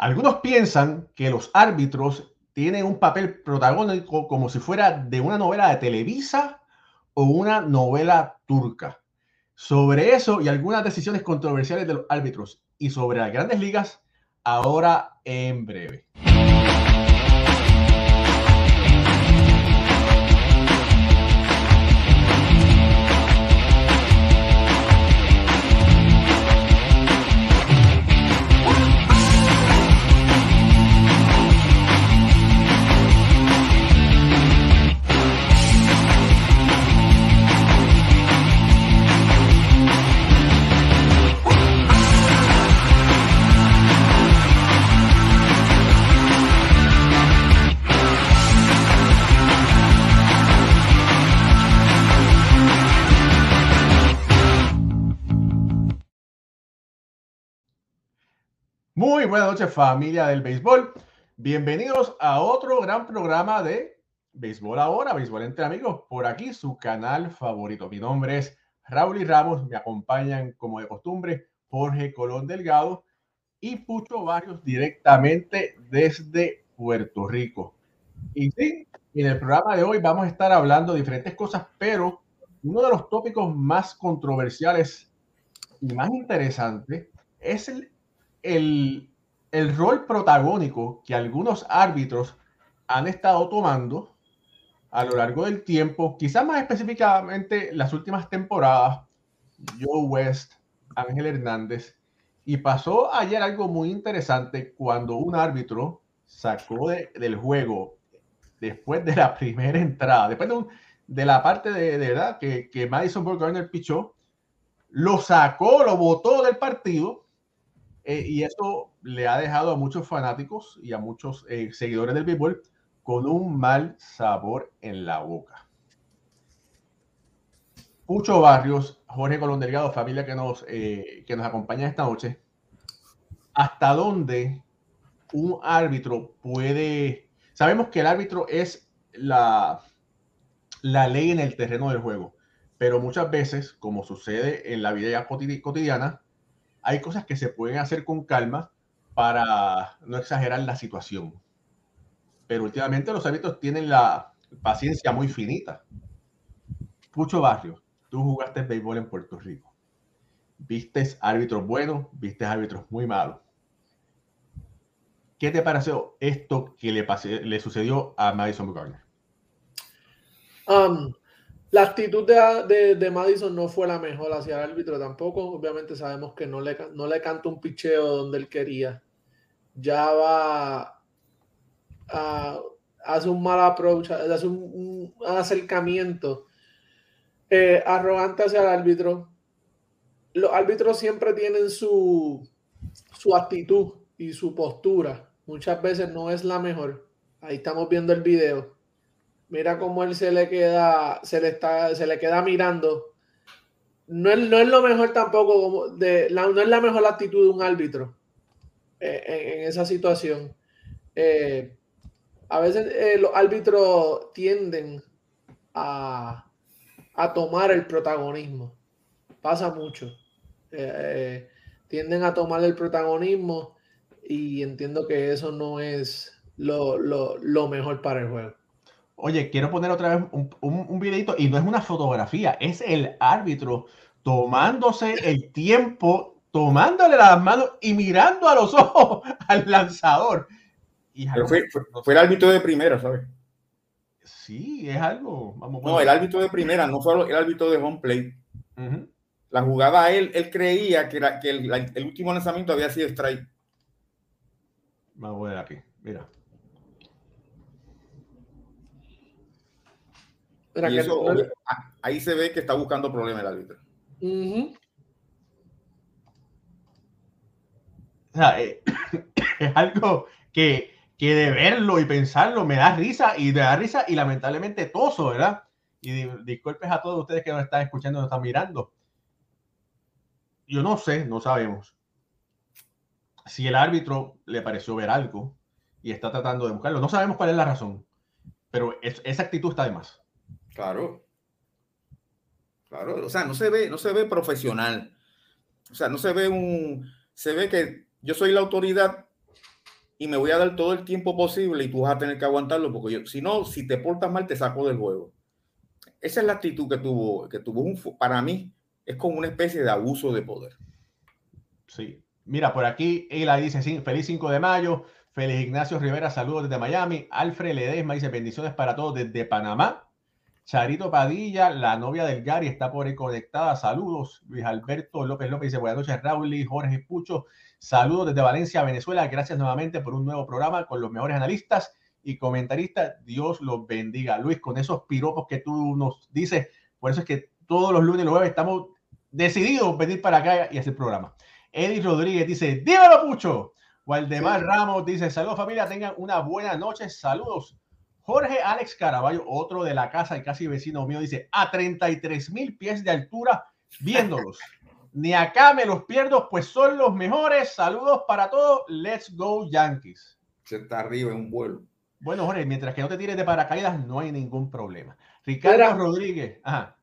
Algunos piensan que los árbitros tienen un papel protagónico como si fuera de una novela de Televisa o una novela turca. Sobre eso y algunas decisiones controversiales de los árbitros y sobre las grandes ligas, ahora en breve. Muy buenas noches familia del béisbol. Bienvenidos a otro gran programa de Béisbol Ahora, Béisbol entre amigos, por aquí su canal favorito. Mi nombre es Raúl y Ramos, me acompañan como de costumbre Jorge Colón Delgado y Pucho Barrios directamente desde Puerto Rico. Y sí, en el programa de hoy vamos a estar hablando de diferentes cosas, pero uno de los tópicos más controversiales y más interesantes es el el, rol protagónico que algunos árbitros han estado tomando a lo largo del tiempo, quizás más específicamente las últimas temporadas, Joe West, Ángel Hernández, y pasó ayer algo muy interesante cuando un árbitro sacó del juego después de la primera entrada, después de, la parte de, verdad que, que Madison Bumgarner pichó, lo sacó, lo botó del partido eh, y eso le ha dejado a muchos fanáticos y a muchos eh, seguidores del béisbol con un mal sabor en la boca. Pucho Barrios, Jorge Colón Delgado, familia que nos, eh, que nos acompaña esta noche. ¿Hasta dónde un árbitro puede... Sabemos que el árbitro es la, la ley en el terreno del juego, pero muchas veces, como sucede en la vida cotidiana, hay cosas que se pueden hacer con calma para no exagerar la situación. Pero últimamente los árbitros tienen la paciencia muy finita. Pucho Barrio, tú jugaste béisbol en Puerto Rico. Viste árbitros buenos, viste árbitros muy malos. ¿Qué te pareció esto que le, sucedió a Madison Garner? Um, la actitud de, de, Madison no fue la mejor hacia el árbitro tampoco. Obviamente sabemos que no le, no le canta un picheo donde él quería. Ya va a, hace un mal approach, hace un, acercamiento eh, arrogante hacia el árbitro. Los árbitros siempre tienen su, su actitud y su postura. Muchas veces no es la mejor. Ahí estamos viendo el video Mira cómo él se le queda, se le está, se le queda mirando. No es, no es lo mejor tampoco, de, la, no es la mejor actitud de un árbitro eh, en, esa situación. Eh, a veces eh, los árbitros tienden a, a, tomar el protagonismo. Pasa mucho. tienden a tomar el protagonismo y entiendo que eso no es lo, lo, lo mejor para el juego. Oye, quiero poner otra vez un, un, videito y no es una fotografía, es el árbitro tomándose el tiempo, tomándole las manos y mirando a los ojos al lanzador. Y fue, fue, el árbitro de primera, ¿sabes? Sí, es algo. Vamos, no, el árbitro de primera, no fue el árbitro de home play. La jugada, él, él creía que el, el último lanzamiento había sido strike. Vamos a ver aquí, mira. Ahí se ve que está buscando problemas el árbitro. Eh, es algo que, que, de verlo y pensarlo me da risa y me da risa y lamentablemente toso, ¿verdad? Y disculpes a todos ustedes que nos están escuchando, nos están mirando. Yo no sé, no sabemos si el árbitro le pareció ver algo y está tratando de buscarlo. No sabemos cuál es la razón, pero esa actitud está de más. Claro. Claro, o sea, no se ve, no se ve profesional. O sea, no se ve un, se ve que yo soy la autoridad y me voy a dar todo el tiempo posible y tú vas a tener que aguantarlo porque yo, si no, si te portas mal, te saco del juego. Esa es la actitud que tuvo, que tuvo un, para mí, es como una especie de abuso de poder. Sí. Mira, por aquí ella dice, feliz 5 de mayo, feliz Ignacio Rivera, saludos desde Miami, Alfred Ledesma dice, bendiciones para todos desde Panamá, Charito Padilla, la novia del Gary, está por ahí conectada, saludos, Luis Alberto López López dice, buenas noches, Raúl, Jorge Pucho, saludos desde Valencia, Venezuela, gracias nuevamente por un nuevo programa con los mejores analistas y comentaristas, Dios los bendiga. Luis, con esos piropos que tú nos dices, por eso es que todos los lunes y los jueves estamos decididos venir para acá y hacer programa. Eddie Rodríguez dice, dímelo, Pucho. Waldemar Ramos dice, saludos familia, tengan una buena noche, saludos. Jorge Alex Caraballo, otro de la casa y casi vecino mío, dice, a 33 mil pies de altura viéndolos. Ni acá me los pierdo, pues son los mejores. Saludos para todos. Let's go Yankees. Se está arriba en un vuelo. Bueno, Jorge, mientras que no te tires de paracaídas, no hay ningún problema. Ricardo Rodríguez. Ajá.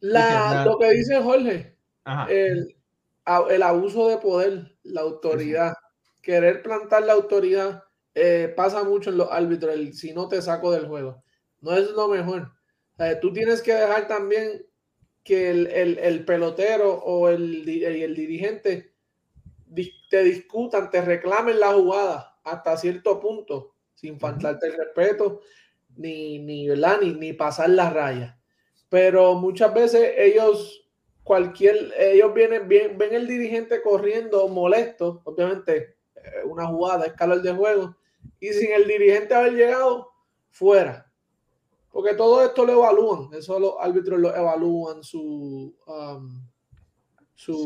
lo que dice Jorge, El, el, abuso de poder, la autoridad, querer plantar la autoridad, eh, pasa mucho en los árbitros, el, si no te saco del juego. No es lo mejor. tú tienes que dejar también que el, pelotero o el, el, dirigente te discutan, te reclamen la jugada hasta cierto punto sin faltarte el respeto, ni, ni, Ni, ni pasar la raya. Pero muchas veces ellos, cualquier, ellos vienen, bien, ven el dirigente corriendo molesto, obviamente eh, una jugada es calor de juego, y sin el dirigente haber llegado, fuera. Porque todo esto lo evalúan, eso los árbitros lo evalúan su... Um, su...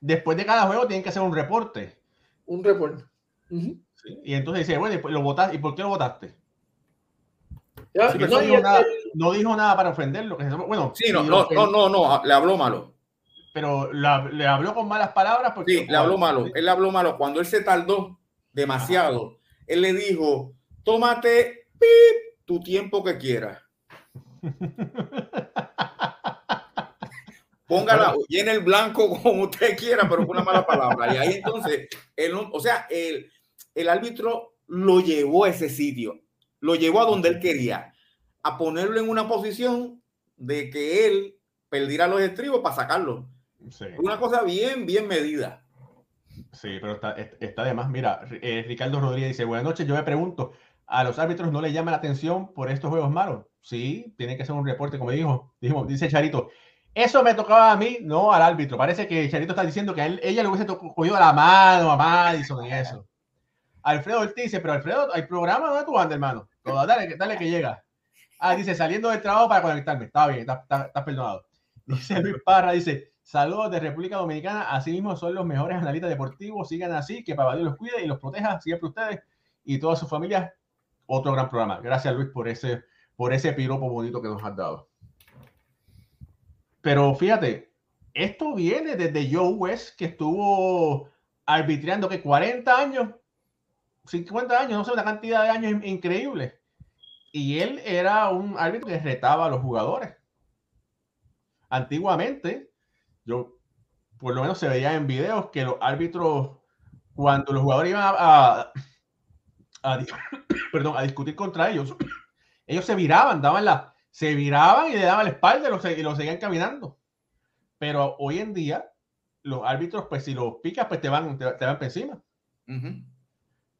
después de cada juego tienen que hacer un reporte. Un reporte. Y entonces dice, bueno, ¿lo votaste? ¿y por qué lo votaste? no, dijo nada, no, dijo nada, para ofenderlo. Bueno, sí, no, no, no, no, le habló malo. Pero le habló con malas palabras. Porque, sí, le habló malo. Él le habló malo. Cuando él se tardó demasiado, él le dijo, tómate tu tiempo que quieras. Póngala, llene el blanco como usted quiera, pero con una mala palabra. Y ahí entonces, él, o sea, el, el árbitro lo llevó a ese sitio, lo llevó a donde él quería, a ponerlo en una posición de que él perdiera los estribos para sacarlo. Una cosa bien, bien medida. Sí, pero está, está además, mira, eh, Ricardo Rodríguez dice, buenas noches, yo me pregunto, ¿a los árbitros no le llama la atención por estos juegos malos? Sí, tiene que ser un reporte, como dijo, dijo dice Charito, eso me tocaba a mí, no al árbitro. Parece que Charito está diciendo que ella le hubiese cogido la mano a Madison y eso. Alfredo Ortiz dice, pero Alfredo, hay programa donde tú andas, hermano. dale, dale que llega. Ah, dice, saliendo del trabajo para conectarme. Está bien, está, perdonado. Dice Luis Parra, dice, saludos de República Dominicana. Así mismo son los mejores analistas deportivos. Sigan así, que Papá Dios los cuide y los proteja siempre ustedes y toda su familia. Otro gran programa. Gracias, Luis, por ese, por ese piropo bonito que nos has dado. Pero fíjate, esto viene desde Joe West, que estuvo arbitrando que 40 años 50 años, no sé, una cantidad de años increíble. Y él era un árbitro que retaba a los jugadores. Antiguamente, yo por lo menos se veía en videos que los árbitros, cuando los jugadores iban a, perdón, a discutir contra ellos, ellos se viraban, daban la, se viraban y le daban la espalda y los, y seguían caminando. Pero hoy en día, los árbitros, pues si los picas, pues te van, te, van para encima.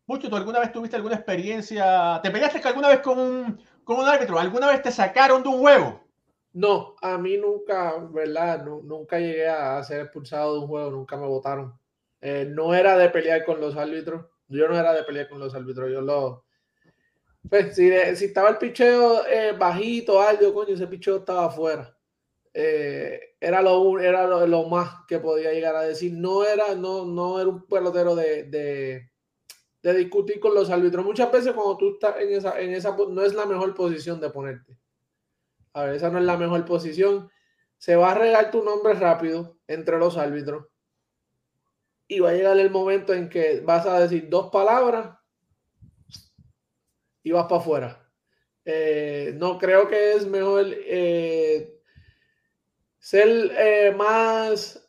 Mucho, ¿tú alguna vez tuviste alguna experiencia? ¿Te peleaste alguna vez con un, con un árbitro? ¿Alguna vez te sacaron de un juego? No, a mí nunca, ¿verdad? nunca llegué a ser expulsado de un juego, nunca me votaron. Eh, no era de pelear con los árbitros. Yo no era de pelear con los árbitros. Yo lo. Pues si, estaba el picheo eh, bajito, algo, coño, ese picheo estaba afuera. Eh, era lo, era lo, más que podía llegar a decir. No era, no, no era un pelotero de de discutir con los árbitros. Muchas veces cuando tú estás en esa, en esa, no es la mejor posición de ponerte. A ver, esa no es la mejor posición. Se va a regar tu nombre rápido entre los árbitros. Y va a llegar el momento en que vas a decir dos palabras y vas para afuera. Eh, no creo que es mejor eh, ser eh, más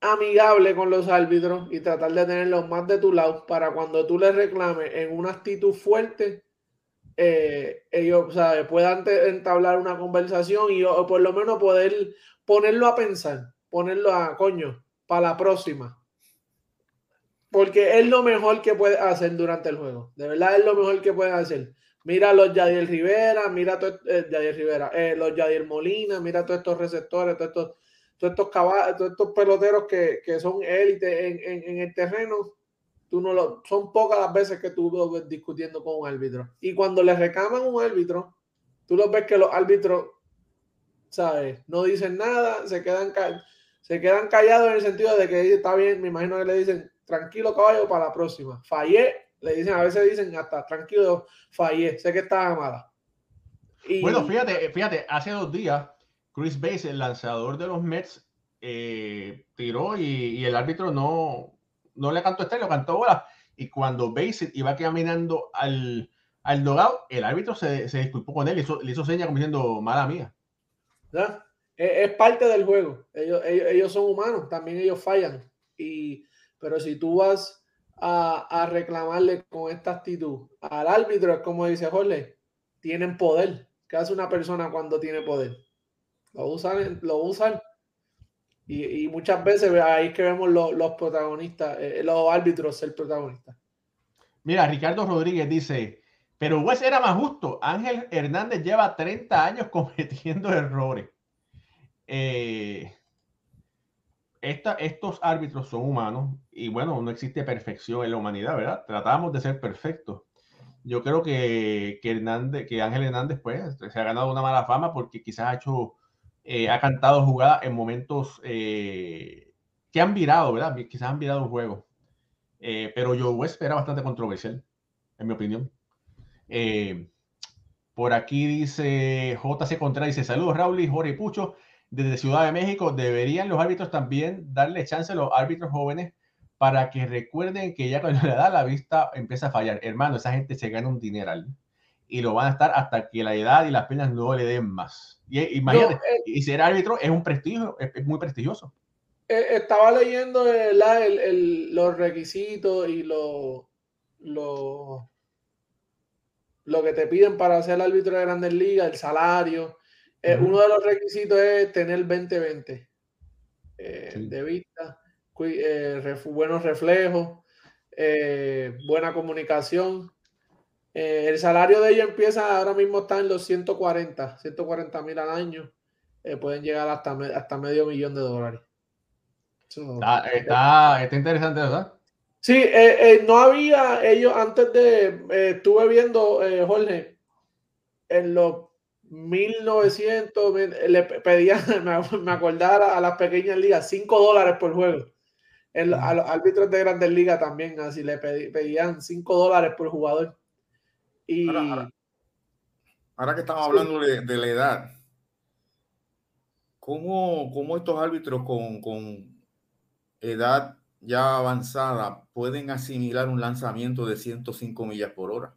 amigable con los árbitros y tratar de tenerlos más de tu lado para cuando tú les reclames en una actitud fuerte, eh, ellos puedan entablar una conversación y o, por lo menos poder ponerlo a pensar, ponerlo a coño para la próxima. Porque es lo mejor que puede hacer durante el juego. De verdad es lo mejor que puede hacer. Mira los Yadier Rivera, mira eh, Rivera, eh, los Yadier Molina, mira todos estos receptores, todos estos todos estos caballos, todos estos peloteros que, que son élite en, en, en, el terreno, tú no lo, son pocas las veces que tú ves discutiendo con un árbitro. Y cuando le reclaman un árbitro, tú lo ves que los árbitros, ¿sabes? No dicen nada, se quedan, se quedan callados en el sentido de que está bien, me imagino que le dicen, tranquilo caballo, para la próxima. Fallé, le dicen, a veces dicen hasta, tranquilo, fallé, sé que estaba mala. Bueno, fíjate, fíjate, hace dos días Chris Base, el lanzador de los Mets, eh, tiró y, el árbitro no, no le cantó lo cantó bola. Y cuando Base iba caminando al, al dogado, el árbitro se, se disculpó con él, le hizo, le hizo seña como diciendo, mala mía. Es, parte del juego. Ellos, ellos, son humanos, también ellos fallan. Y, pero si tú vas a, a reclamarle con esta actitud al árbitro, es como dice Jorge, tienen poder. ¿Qué hace una persona cuando tiene poder? Lo usan, lo usan. Y, muchas veces ahí es que vemos los, protagonistas, eh, los árbitros ser protagonistas. Mira, Ricardo Rodríguez dice, pero Wes era más justo. Ángel Hernández lleva 30 años cometiendo errores. Eh, estos árbitros son humanos y bueno, no existe perfección en la humanidad, ¿verdad? Tratamos de ser perfectos. Yo creo que, que, Hernández, que Ángel Hernández pues, se ha ganado una mala fama porque quizás ha hecho eh, ha cantado jugadas en momentos eh, que han virado, ¿verdad? Quizás han virado un juego. Eh, pero Joe West bastante controversial, en mi opinión. por aquí dice JC Contreras, dice saludos Raúl y Jorge Pucho desde Ciudad de México. Deberían los árbitros también darle chance a los árbitros jóvenes para que recuerden que ya cuando le da la vista empieza a fallar. Hermano, esa gente se gana un dineral y lo van a estar hasta que la edad y las penas no le den más. Y, imagínate, eh, y ser árbitro es un prestigio, es, muy prestigioso. Eh, estaba leyendo los requisitos y lo, lo, lo que te piden para ser árbitro de grandes ligas, el salario. Eh, uno de los requisitos es tener 20-20 de vista, buenos reflejos, buena comunicación eh, el salario de ellos empieza ahora mismo está en los 140, 140 mil al año. Eh, pueden llegar hasta, hasta medio millón de dólares. está, está, interesante, ¿verdad? Sí, eh, no había ellos antes de, estuve viendo, Jorge, en los 1900 le pedían, me acordaba a las pequeñas ligas, 5 dólares por juego. a los árbitros de grandes ligas también, así le pedían 5 dólares por jugador. Ahora, que estamos hablando de, la edad, ¿cómo, cómo estos árbitros con, con, edad ya avanzada pueden asimilar un lanzamiento de 105 millas por hora?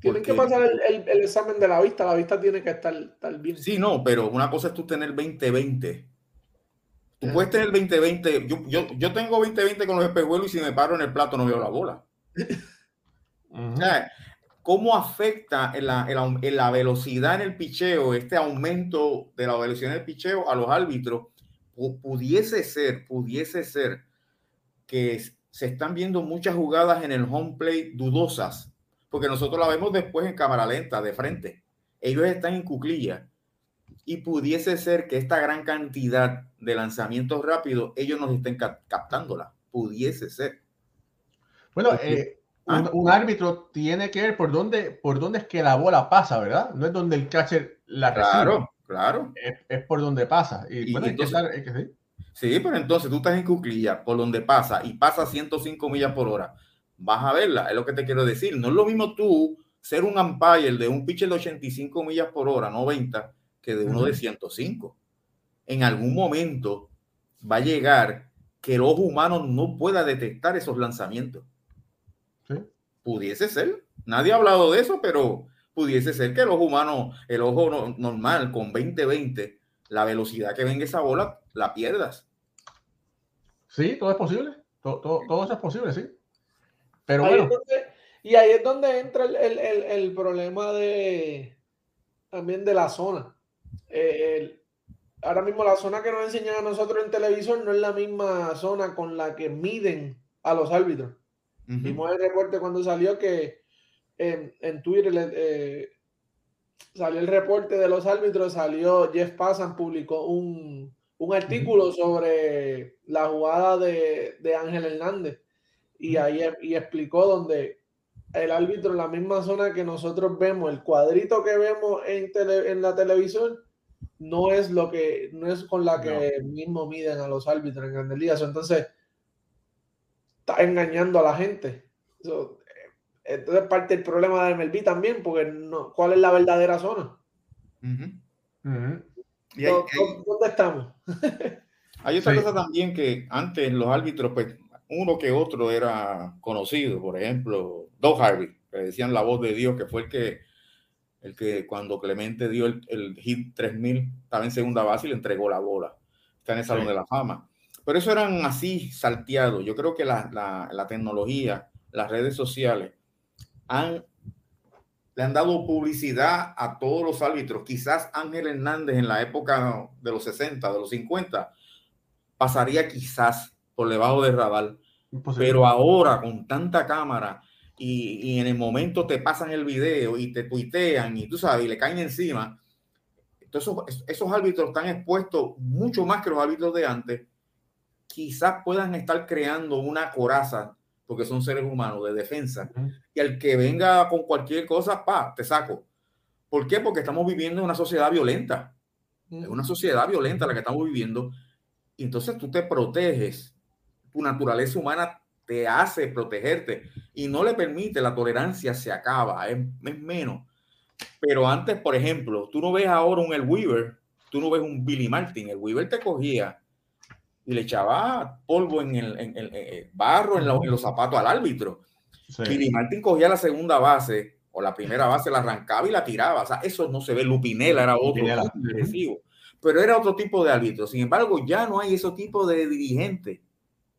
Tienen que pasar el, el, examen de la vista, la vista tiene que estar, estar bien. Sí, no, pero una cosa es tú tener 20-20. Tú puedes tener 20-20. Yo, yo, yo tengo 20-20 con los espejuelos y si me paro en el plato no veo la bola. ¿Cómo afecta en la, en, la, velocidad en el picheo, este aumento de la velocidad en el picheo a los árbitros? pudiese ser, pudiese ser que se están viendo muchas jugadas en el home play dudosas, porque nosotros la vemos después en cámara lenta, de frente. Ellos están en cuclilla. Y pudiese ser que esta gran cantidad de lanzamientos rápidos, ellos nos estén captándola. Pudiese ser. Bueno, eh, Ah. Un, árbitro tiene que ver por dónde, por dónde es que la bola pasa, ¿verdad? No es donde el catcher la Claro, claro. Es, por donde pasa. Y, sí. pero entonces tú estás en cuclilla por donde pasa y pasa 105 millas por hora. Vas a verla, es lo que te quiero decir. No es lo mismo tú ser un umpire de un pitcher de 85 millas por hora, 90, que de uno de 105. En algún momento va a llegar que el ojo humano no pueda detectar esos lanzamientos. Pudiese ser. Nadie ha hablado de eso, pero pudiese ser que el ojo humano, el ojo normal con 20-20, la velocidad que venga esa bola, la pierdas. Sí, todo es posible. Todo, todo, eso es posible, sí. Pero bueno. y ahí es donde entra el, el, el, problema de también de la zona. Eh, ahora mismo la zona que nos enseñan a nosotros en televisión no es la misma zona con la que miden a los árbitros. Vimos el reporte cuando salió que en, en Twitter eh, salió el reporte de los árbitros, salió Jeff Passan, publicó un, un artículo sobre la jugada de, de Ángel Hernández y ahí y explicó donde el árbitro en la misma zona que nosotros vemos, el cuadrito que vemos en, en la televisión, no es lo que, no es con la que mismo miden a los árbitros en Grandes Ligas. Entonces, está engañando a la gente. Eso, eh, entonces, parte del problema de MLB también, porque no, ¿cuál es la verdadera zona? ¿Y ¿Dónde, estamos? hay otra cosa también que antes los árbitros, pues uno que otro era conocido, por ejemplo, Doug Harvey, que decían la voz de Dios, que fue el que, el que cuando Clemente dio el, el hit 3000, estaba en segunda base y le entregó la bola. Está en el Salón de la Fama. Pero eso eran así salteados. Yo creo que la, la, la tecnología, las redes sociales, han, le han dado publicidad a todos los árbitros. Quizás Ángel Hernández en la época de los 60, de los 50, pasaría quizás por debajo del radar. Pero ahora con tanta cámara y, en el momento te pasan el video y te tuitean y tú sabes, y le caen encima. Entonces esos, esos árbitros están expuestos mucho más que los árbitros de antes. Quizás puedan estar creando una coraza porque son seres humanos de defensa. Y al que venga con cualquier cosa, pa, te saco. ¿Por qué? Porque estamos viviendo en una sociedad violenta. Es una sociedad violenta la que estamos viviendo. Y entonces tú te proteges. Tu naturaleza humana te hace protegerte y no le permite, la tolerancia se acaba, es, es menos. Pero antes, por ejemplo, tú no ves ahora un El Weaver, tú no ves un Billy Martin. El Weaver te cogía y le echaba polvo en el, en el, eh, barro en, los zapatos al árbitro. Y Martín cogía la segunda base o la primera base, la arrancaba y la tiraba. O sea, eso no se ve. Lupinela era otro agresivo. Pero era otro tipo de árbitro. Sin embargo, ya no hay ese tipo de dirigente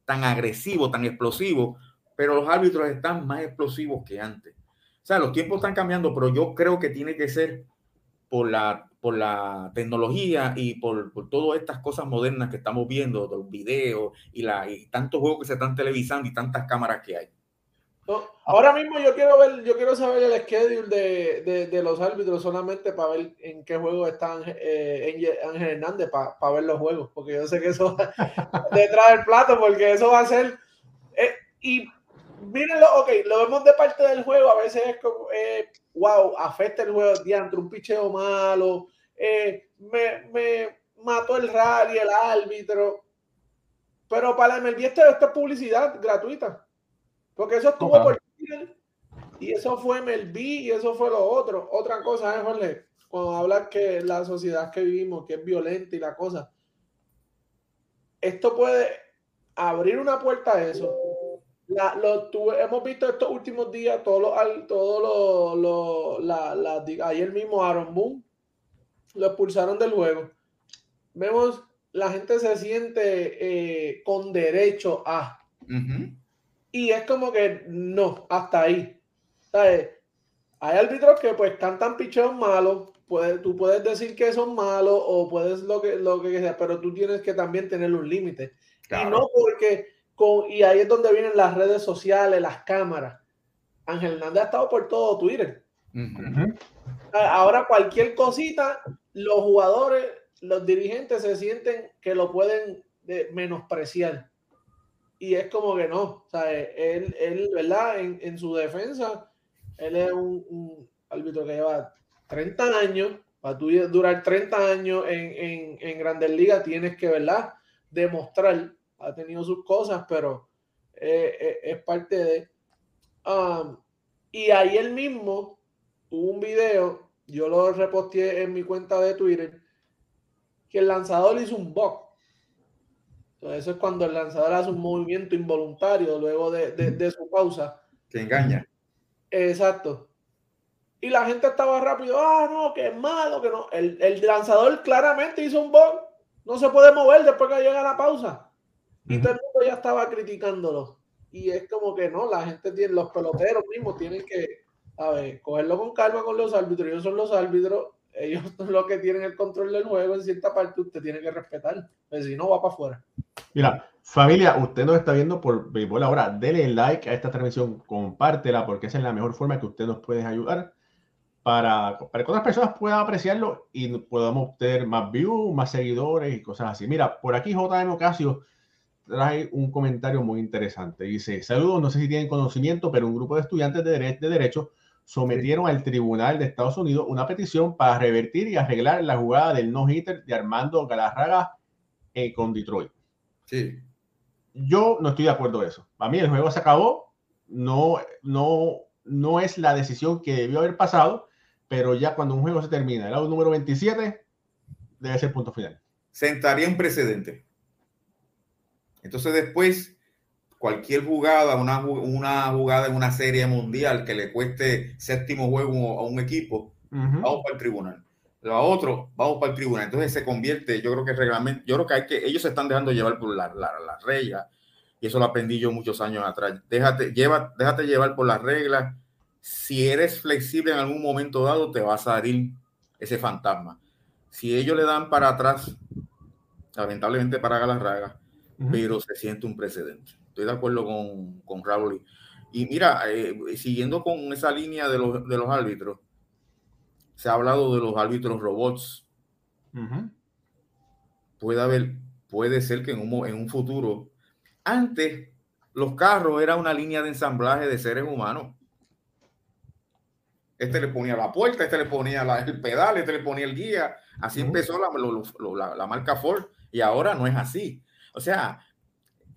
tan agresivo, tan explosivo. Pero los árbitros están más explosivos que antes. O sea, los tiempos están cambiando, pero yo creo que tiene que ser por la por la tecnología y por, por, todas estas cosas modernas que estamos viendo, los videos y, la, y tantos juegos que se están televisando y tantas cámaras que hay. ahora mismo yo quiero ver, yo quiero saber el schedule de, de, de los árbitros solamente para ver en qué juego está eh, Ángel Hernández para ver los juegos, porque yo sé que eso detrás del plato, porque eso va a ser eh, y mírenlo, ok, lo vemos de parte del juego, a veces es como, eh, wow, afecta el juego, diantro, un picheo malo, eh, me, me, mató el rally, el árbitro. Pero para el MLB esto, es publicidad gratuita. Porque eso estuvo por y eso fue MLB y eso fue lo otro. Otra cosa es, Jorge, cuando hablas que la sociedad que vivimos, que es violenta y la cosa, esto puede abrir una puerta a eso. La, lo, hemos visto estos últimos días, todos los, todos los, la, la, ayer mismo Aaron Boone lo expulsaron del juego. Vemos, la gente se siente eh, con derecho a. Y es como que no, hasta ahí. Hay árbitros que pues cantan picheos malos. tú puedes decir que son malos o puedes lo que, lo que sea, pero tú tienes que también tener un límite. Y no porque, con, y ahí es donde vienen las redes sociales, las cámaras. Ángel Hernández ha estado por todo Twitter. Ahora cualquier cosita los jugadores, los dirigentes se sienten que lo pueden menospreciar. Y es como que no, o sea, él, él ¿verdad? En, su defensa, él es un, árbitro que lleva 30 años, para durar 30 años en, en, Grandes Ligas tienes que, ¿verdad? Demostrar, ha tenido sus cosas, pero eh, eh, es parte de... Um, y ahí él mismo tuvo un video yo lo reposteé en mi cuenta de Twitter, que el lanzador hizo un bug. Entonces, eso es cuando el lanzador hace un movimiento involuntario luego de, su pausa. Te engaña. Exacto. y la gente estaba rápido, ah, no, que es malo, que no. El, el lanzador claramente hizo un ball, no se puede mover después que llega la pausa. Y todo el mundo ya estaba criticándolo. Y es como que no, la gente tiene, los peloteros mismos tienen que, a ver, cogerlo con calma con los árbitros. Ellos son los árbitros, ellos son los que tienen el control del juego. En cierta parte usted tiene que respetar, pues si no va para afuera. Mira, familia, usted nos está viendo por Béisbol ahora. Dele like a esta transmisión, compártela, porque esa es la mejor forma que usted nos puede ayudar para, para que otras personas puedan apreciarlo y podamos tener más views, más seguidores y cosas así. Mira, por aquí JM Ocasio trae un comentario muy interesante. Dice, saludos, no sé si tienen conocimiento, pero un grupo de estudiantes de, de Derecho sometieron al Tribunal de Estados Unidos una petición para revertir y arreglar la jugada del no-hitter de Armando Galarraga eh, con Detroit. Sí. Yo no estoy de acuerdo con eso. Para mí el juego se acabó, no, no, no es la decisión que debió haber pasado pero ya cuando un juego se termina, el lado número 27, debe ser punto final. Sentaría un precedente. Entonces después, cualquier jugada, una, una jugada en una serie mundial que le cueste séptimo juego a un equipo, vamos para el tribunal. Lo otro, vamos para el tribunal. Entonces se convierte, yo creo que el reglamento, yo creo que hay que, ellos se están dejando llevar por las la, la reglas, y eso lo aprendí yo muchos años atrás. Déjate, lleva, déjate llevar por las reglas si eres flexible en algún momento dado, te va a salir ese fantasma. Si ellos le dan para atrás, lamentablemente para Galarraga, pero se siente un precedente. Estoy de acuerdo con, con Raúl. Y mira, eh, siguiendo con esa línea de los, de los árbitros, se ha hablado de los árbitros robots. Puede haber, puede ser que en un, en un futuro, antes los carros era una línea de ensamblaje de seres humanos este le ponía la puerta, este le ponía el pedal, este le ponía el guía. Así empezó la, la, marca Ford y ahora no es así. O sea,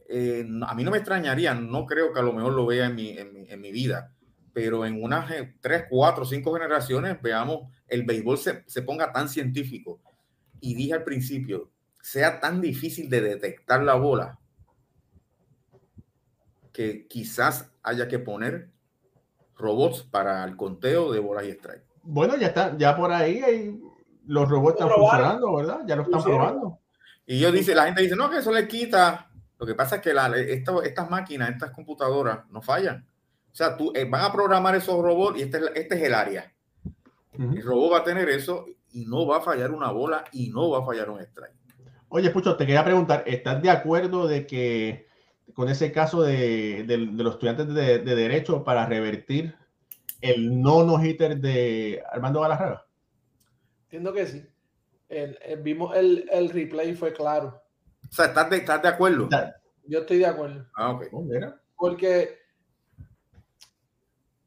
eh, a mí no me extrañaría, no creo que a lo mejor lo vea en mi, en mi, vida, pero en unas tres, cuatro, cinco generaciones veamos el béisbol se, se ponga tan científico. Y dije al principio, sea tan difícil de detectar la bola que quizás haya que poner robots para el conteo de bolas y strike. Bueno, ya está, ya por ahí los robots están funcionando, ¿verdad? Ya lo están probando. Y yo dice, la gente dice, no, que eso le quita. Lo que pasa es que la, estas máquinas, estas computadoras no fallan. O sea, tú eh, van a programar esos robots y este, este es el área. El robot va a tener eso y no va a fallar una bola y no va a fallar un strike. Oye, Pucho, te quería preguntar, ¿estás de acuerdo de que con ese caso de, los estudiantes de, Derecho para revertir el no no-hitter de Armando Galarraga? Entiendo que sí. El, vimos el, el, replay fue claro. O sea, ¿estás de, estás de acuerdo? Yo estoy de acuerdo. Ah, ok. Oh, Porque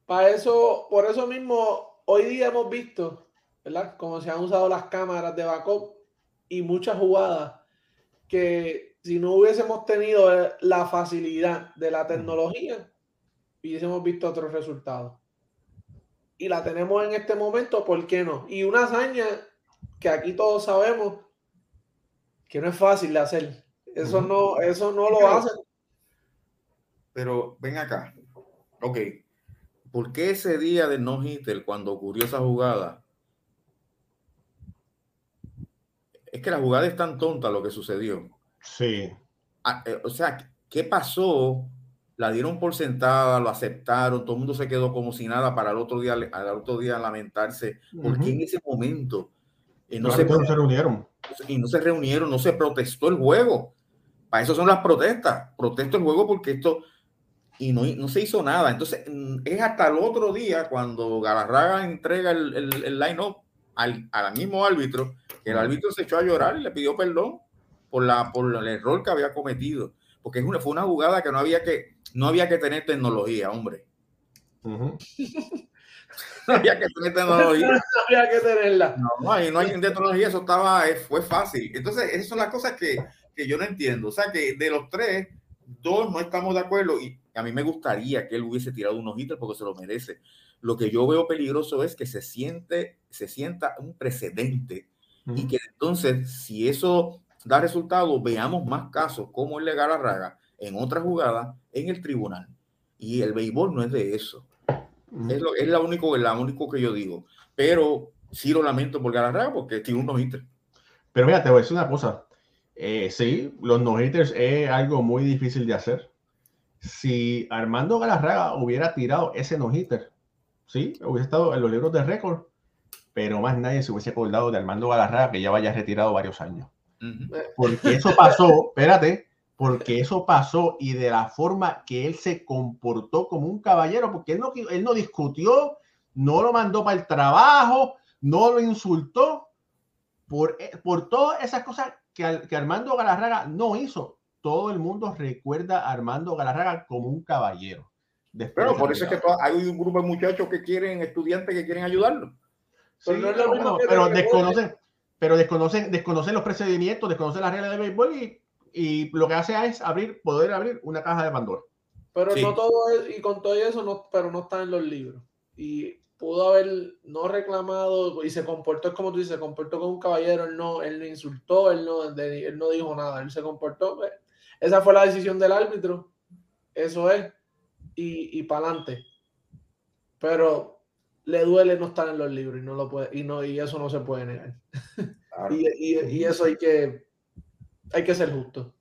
para eso, por eso mismo, hoy día hemos visto, ¿verdad? Como se han usado las cámaras de backup y muchas jugadas que si no hubiésemos tenido la facilidad de la tecnología, hubiésemos visto otros resultados. Y la tenemos en este momento, ¿por qué no? Y una hazaña que aquí todos sabemos que no es fácil de hacer. Eso no, eso no lo hace. Pero ven acá. Ok. ¿Por qué ese día de no hitter, cuando ocurrió esa jugada? Es que la jugada es tan tonta lo que sucedió Sí. Ah, eh, o sea, ¿qué pasó? La dieron por sentada, lo aceptaron, todo el mundo se quedó como si nada para el otro día, al otro día lamentarse, porque en ese momento eh, no, se, reunieron. Y no se reunieron, no se protestó el juego. Para eso son las protestas. Protesto el juego porque esto, y no, no, se hizo nada. Entonces, mm, es hasta el otro día cuando Galarraga entrega el, el, el line-up al, al, mismo árbitro, que el árbitro se echó a llorar y le pidió perdón por, la, por el error que había cometido. Porque una, fue una jugada que no había que, no había que tener tecnología, hombre. no había que tener tecnología. no había que tenerla. No, no hay, no hay tecnología, eso estaba, eh, fue fácil. Entonces, esas son las cosas que, que yo no entiendo. O sea, que de los tres, dos no estamos de acuerdo y a mí me gustaría que él hubiese tirado unos hits porque se lo merece. Lo que yo veo peligroso es que se siente, se sienta un precedente y que entonces, si eso da resultado, veamos más casos como el legal Raga en otra jugada en el tribunal. Y el béisbol no es de eso. Es, lo, es la, único, la único que yo digo. Pero sí lo lamento por Galarraga porque tiene un no Pero mira, te voy a decir una cosa. Eh, sí, los no-hitters es algo muy difícil de hacer. Si Armando Galarraga hubiera tirado ese no-hitter, sí, hubiese estado en los libros de récord, pero más nadie se hubiese acordado de Armando Galarraga que ya vaya retirado varios años. Porque eso pasó, espérate, porque eso pasó y de la forma que él se comportó como un caballero, porque él no, él no discutió, no lo mandó para el trabajo, no lo insultó, por, por todas esas cosas que, que Armando Galarraga no hizo. Todo el mundo recuerda a Armando Galarraga como un caballero. Pero por eso es que hay un grupo de muchachos que quieren, estudiantes que quieren ayudarlo. pero, desconocen, pero desconocen, desconocen los procedimientos, desconocen las reglas de béisbol y, y, lo que hace es abrir, poder abrir una caja de Pandora. Pero no todo es, y con todo eso, no, pero no está en los libros. Y pudo haber no reclamado y se comportó, es como tú dices, se comportó como un caballero, él no, él no insultó, él no, él no dijo nada, él se comportó. Pues, esa fue la decisión del árbitro, eso es, y, y para adelante. Pero le duele no estar en los libros y no lo puede, y no, y eso no se puede negar. y, y, y, eso hay que, hay que ser justo.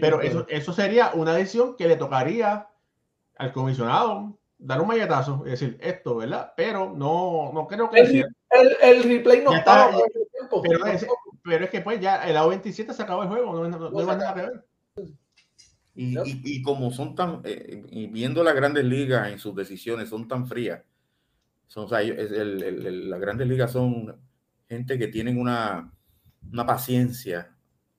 Pero eso, eso sería una decisión que le tocaría al comisionado dar un malletazo y decir esto, ¿verdad? Pero no, no creo que... El, el, replay no estaba pero, es, pero, es, que pues ya el AO27 se acabó el juego, no, no, no hay nada que ver. Y, y, y, como son tan, eh, y viendo las grandes ligas en sus decisiones, son tan frías. Son, o sea, el, el, las grandes ligas son gente que tienen una, una paciencia.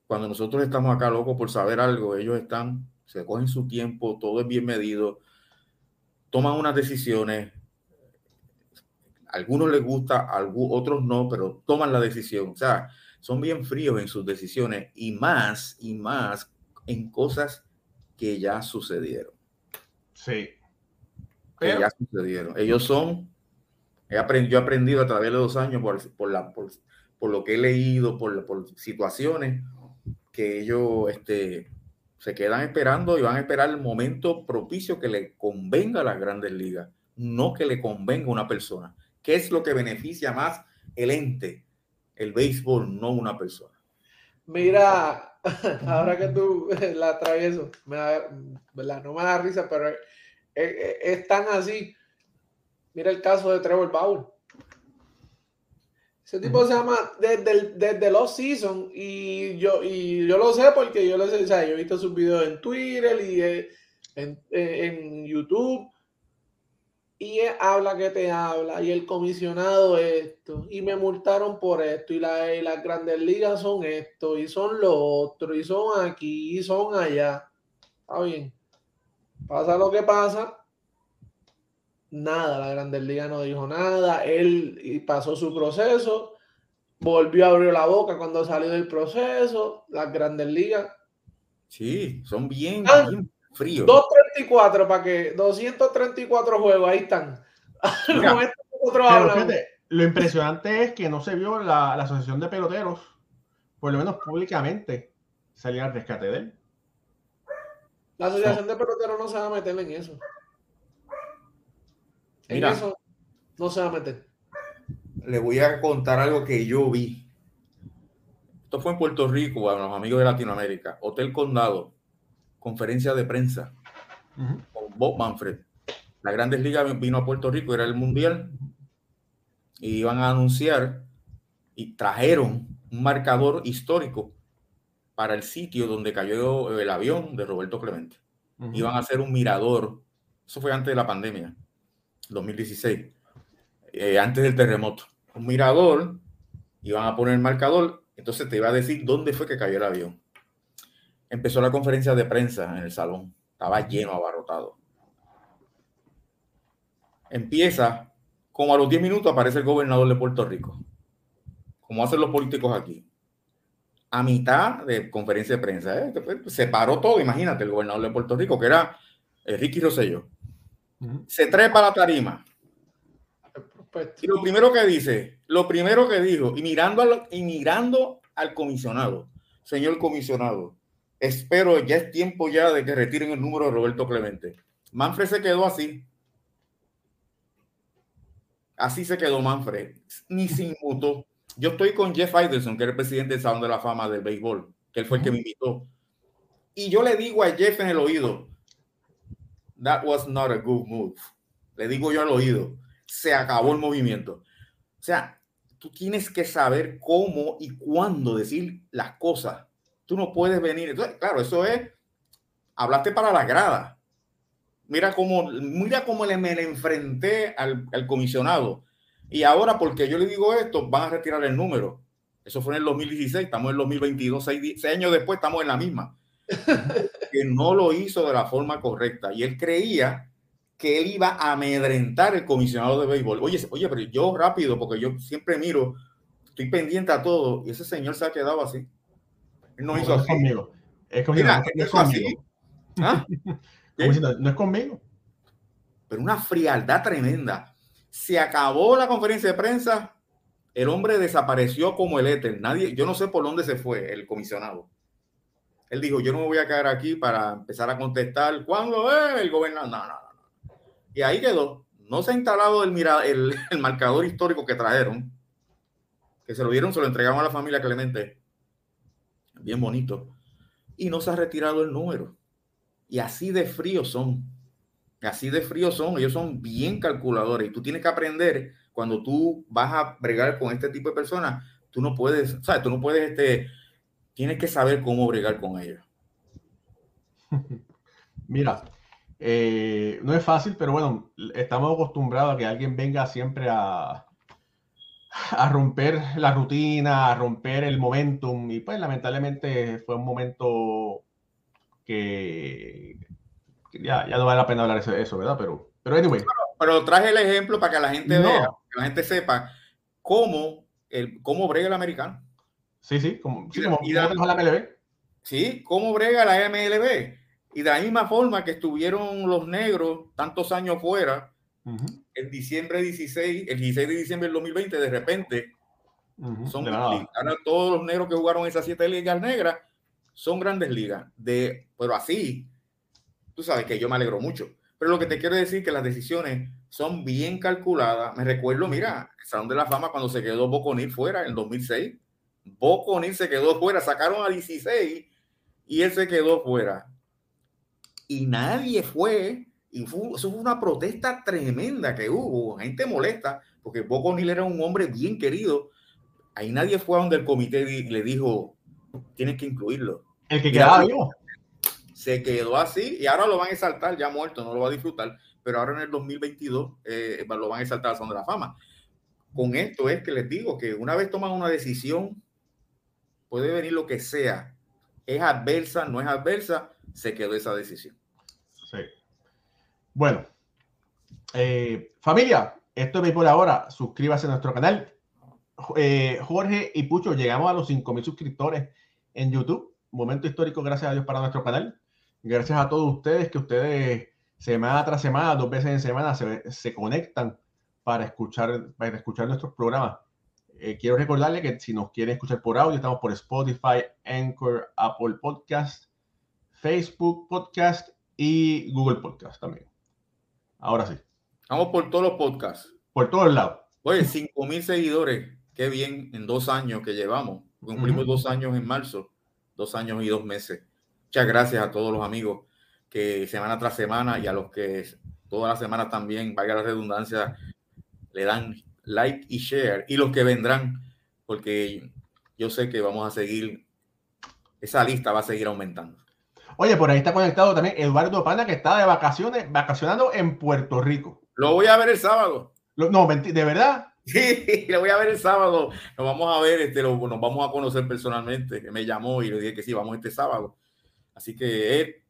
Cuando nosotros estamos acá locos por saber algo, ellos están, se cogen su tiempo, todo es bien medido toman unas decisiones, algunos les gusta, a otros no, pero toman la decisión. O sea, son bien fríos en sus decisiones y más y más en cosas que ya sucedieron. Sí. Que ya sucedieron. Ellos son, he aprendido, he aprendido a través de dos años por, por, la, por, por lo que he leído, por, por situaciones, que ellos este, se quedan esperando y van a esperar el momento propicio que le convenga a las grandes ligas, no que le convenga a una persona. ¿Qué es lo que beneficia más el ente? El béisbol, no una persona. Mira, ahora que tú la traes eso, me no me da risa, pero es, tan así. Mira el caso de Trevor Bauer. Ese tipo se llama desde, desde los season y yo, y yo lo sé porque yo lo sé, o sea, yo he visto sus videos en Twitter y en, en, YouTube y él habla que te habla y el comisionado esto y me multaron por esto y, la, y las grandes ligas son esto y son lo otro y son aquí y son allá. Está bien. Pasa lo que pasa, nada, la Grandes Ligas no dijo nada, él pasó su proceso, volvió a abrir la boca cuando salió del proceso, las Grandes Ligas. Sí, son bien, ah, fríos. 234 para que 234 juegos, ahí están. lo impresionante es que no se vio la, la, asociación de peloteros, por lo menos públicamente, salir al rescate de él. La asociación de peloteros no se va a meter en eso. En eso no se va a meter. Le voy a contar algo que yo vi. Esto fue en Puerto Rico, a los amigos de Latinoamérica. Hotel Condado, conferencia de prensa con Bob Manfred. La Grandes Ligas vino a Puerto Rico, era el Mundial, y iban a anunciar y trajeron un marcador histórico para el sitio donde cayó el avión de Roberto Clemente. Iban a hacer un mirador. Eso fue antes de la pandemia 2016, eh, antes del terremoto. Un mirador, iban a poner el marcador, entonces te iba a decir dónde fue que cayó el avión. Empezó la conferencia de prensa en el salón, estaba lleno, abarrotado. Empieza, como a los 10 minutos aparece el gobernador de Puerto Rico, como hacen los políticos aquí. A mitad de conferencia de prensa, ¿eh? se paró todo, imagínate, el gobernador de Puerto Rico, que era eh, Ricky Rosselló se trepa a la tarima. Y lo primero que dice, lo primero que dijo, y mirando, al, y mirando al comisionado, señor comisionado, espero, ya es tiempo ya de que retiren el número de Roberto Clemente. Manfred se quedó así, Así se quedó Manfred, ni se inmutó. Yo estoy con Jeff Idelson, que era el presidente del Salón de la Fama del Béisbol, que él fue el que me invitó. Y yo le digo a Jeff en el oído, that was not a good move. Le digo yo al oído, se acabó el movimiento. O sea, tú tienes que saber cómo y cuándo decir las cosas. Tú no puedes venir. Claro, eso es, hablaste para la grada. Mira cómo, mira cómo le, me enfrenté al, al comisionado. Y ahora, porque yo le digo esto, van a retirar el número. Eso fue en el 2016, estamos en el 2022, seis, años después estamos en la misma. que no lo hizo de la forma correcta. Y él creía que él iba a amedrentar el comisionado de béisbol. Oye, oye, pero yo rápido, porque yo siempre miro, estoy pendiente a todo, y ese señor se ha quedado así. Él no, hizo así. Conmigo. Es conmigo. no, es conmigo. ¿Ah? no es conmigo. Pero una frialdad tremenda. Se acabó la conferencia de prensa, el hombre desapareció como el éter. Nadie, yo no sé por dónde se fue el comisionado. Él dijo, yo no me voy a quedar aquí para empezar a contestar cuándo es el gobernador. No, no, no. Y ahí quedó. No se ha instalado el, el, el marcador histórico que trajeron, que se lo dieron, se lo entregaron a la familia Clemente. Bien bonito. Y no se ha retirado el número. Y así de frío son. Así de frío son. Ellos son bien calculadores. Y tú tienes que aprender cuando tú vas a bregar con este tipo de personas, tú no puedes, ¿sabes? Tú no puedes, este, tienes que saber cómo bregar con ellos. Mira, eh, no es fácil, pero bueno, estamos acostumbrados a que alguien venga siempre a, a romper la rutina, a romper el momentum, y pues lamentablemente fue un momento que, ya, ya no vale la pena hablar de eso, ¿verdad? Pero, pero anyway. Pero, traje el ejemplo para que la gente vea que la gente sepa cómo, el, cómo brega el americano. Sí, sí, como, sí, como, la MLB. Sí, cómo brega la MLB. Y de la misma forma que estuvieron los negros tantos años fuera, el diciembre 16, el 16 de diciembre del 2020, de repente, son ahora todos los negros que jugaron esas siete ligas negras son grandes ligas. De, pero así, tú sabes que yo me alegro mucho. Pero lo que te quiero decir es que las decisiones son bien calculadas. Me recuerdo, mira, el Salón de la Fama cuando se quedó Boconil fuera en 2006. Boconil se quedó fuera, sacaron a 16 y él se quedó fuera. Y nadie fue, y fue, eso fue una protesta tremenda que hubo, gente molesta, porque Boconil era un hombre bien querido. Ahí nadie fue a donde el comité y le dijo, tienes que incluirlo. El que quedaba vivo se quedó así y ahora lo van a exaltar, ya muerto, no lo va a disfrutar, pero ahora en el 2022 eh, lo van a exaltar a Son de la Fama. Con esto es que les digo que una vez toman una decisión, puede venir lo que sea, es adversa, no es adversa, se quedó esa decisión. Sí. Bueno, eh, familia, esto es por ahora. Suscríbase a nuestro canal. Eh, Jorge y Pucho, llegamos a los 5000 suscriptores en YouTube. Momento histórico, gracias a Dios, para nuestro canal. Gracias a todos ustedes que ustedes semana tras semana, dos veces en semana, se, conectan para escuchar, para escuchar nuestros programas. Eh, quiero recordarle que si nos quieren escuchar por audio, estamos por Spotify, Anchor, Apple Podcast, Facebook Podcast y Google Podcast también. Ahora sí. Estamos por todos los podcasts. Por todos lados. Oye, 5 mil seguidores. Qué bien en dos años que llevamos. Cumplimos dos años en marzo. Dos años y dos meses. Muchas gracias a todos los amigos que semana tras semana y a los que todas las semanas también, vaya la redundancia, le dan like y share y los que vendrán, porque yo sé que vamos a seguir, esa lista va a seguir aumentando. Oye, por ahí está conectado también Eduardo Pana, que está de vacaciones, vacacionando en Puerto Rico. Lo voy a ver el sábado. no, ¿de verdad? Sí, lo voy a ver el sábado. Nos vamos a ver, este, nos vamos a conocer personalmente. Me llamó y le dije que sí, vamos este sábado. Así que eh,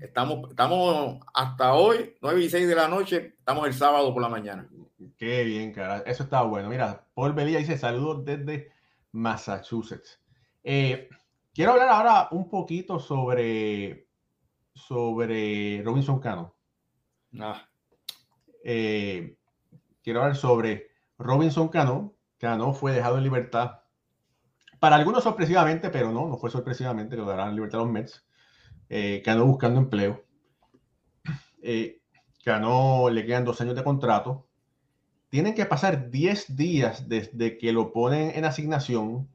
estamos, estamos hasta hoy, 9 y 6 de la noche, estamos el sábado por la mañana. Qué bien, cara. Eso está bueno. Mira, Paul Belía dice saludos desde Massachusetts. Eh, quiero hablar ahora un poquito sobre, sobre Robinson Cano. Ah. Eh, quiero hablar sobre Robinson Cano. Cano fue dejado en libertad. Para algunos sorpresivamente, pero no, no fue sorpresivamente, lo darán en libertad los Mets eh, que buscando empleo, eh, le quedan dos años de contrato. Tienen que pasar 10 días desde que lo ponen en asignación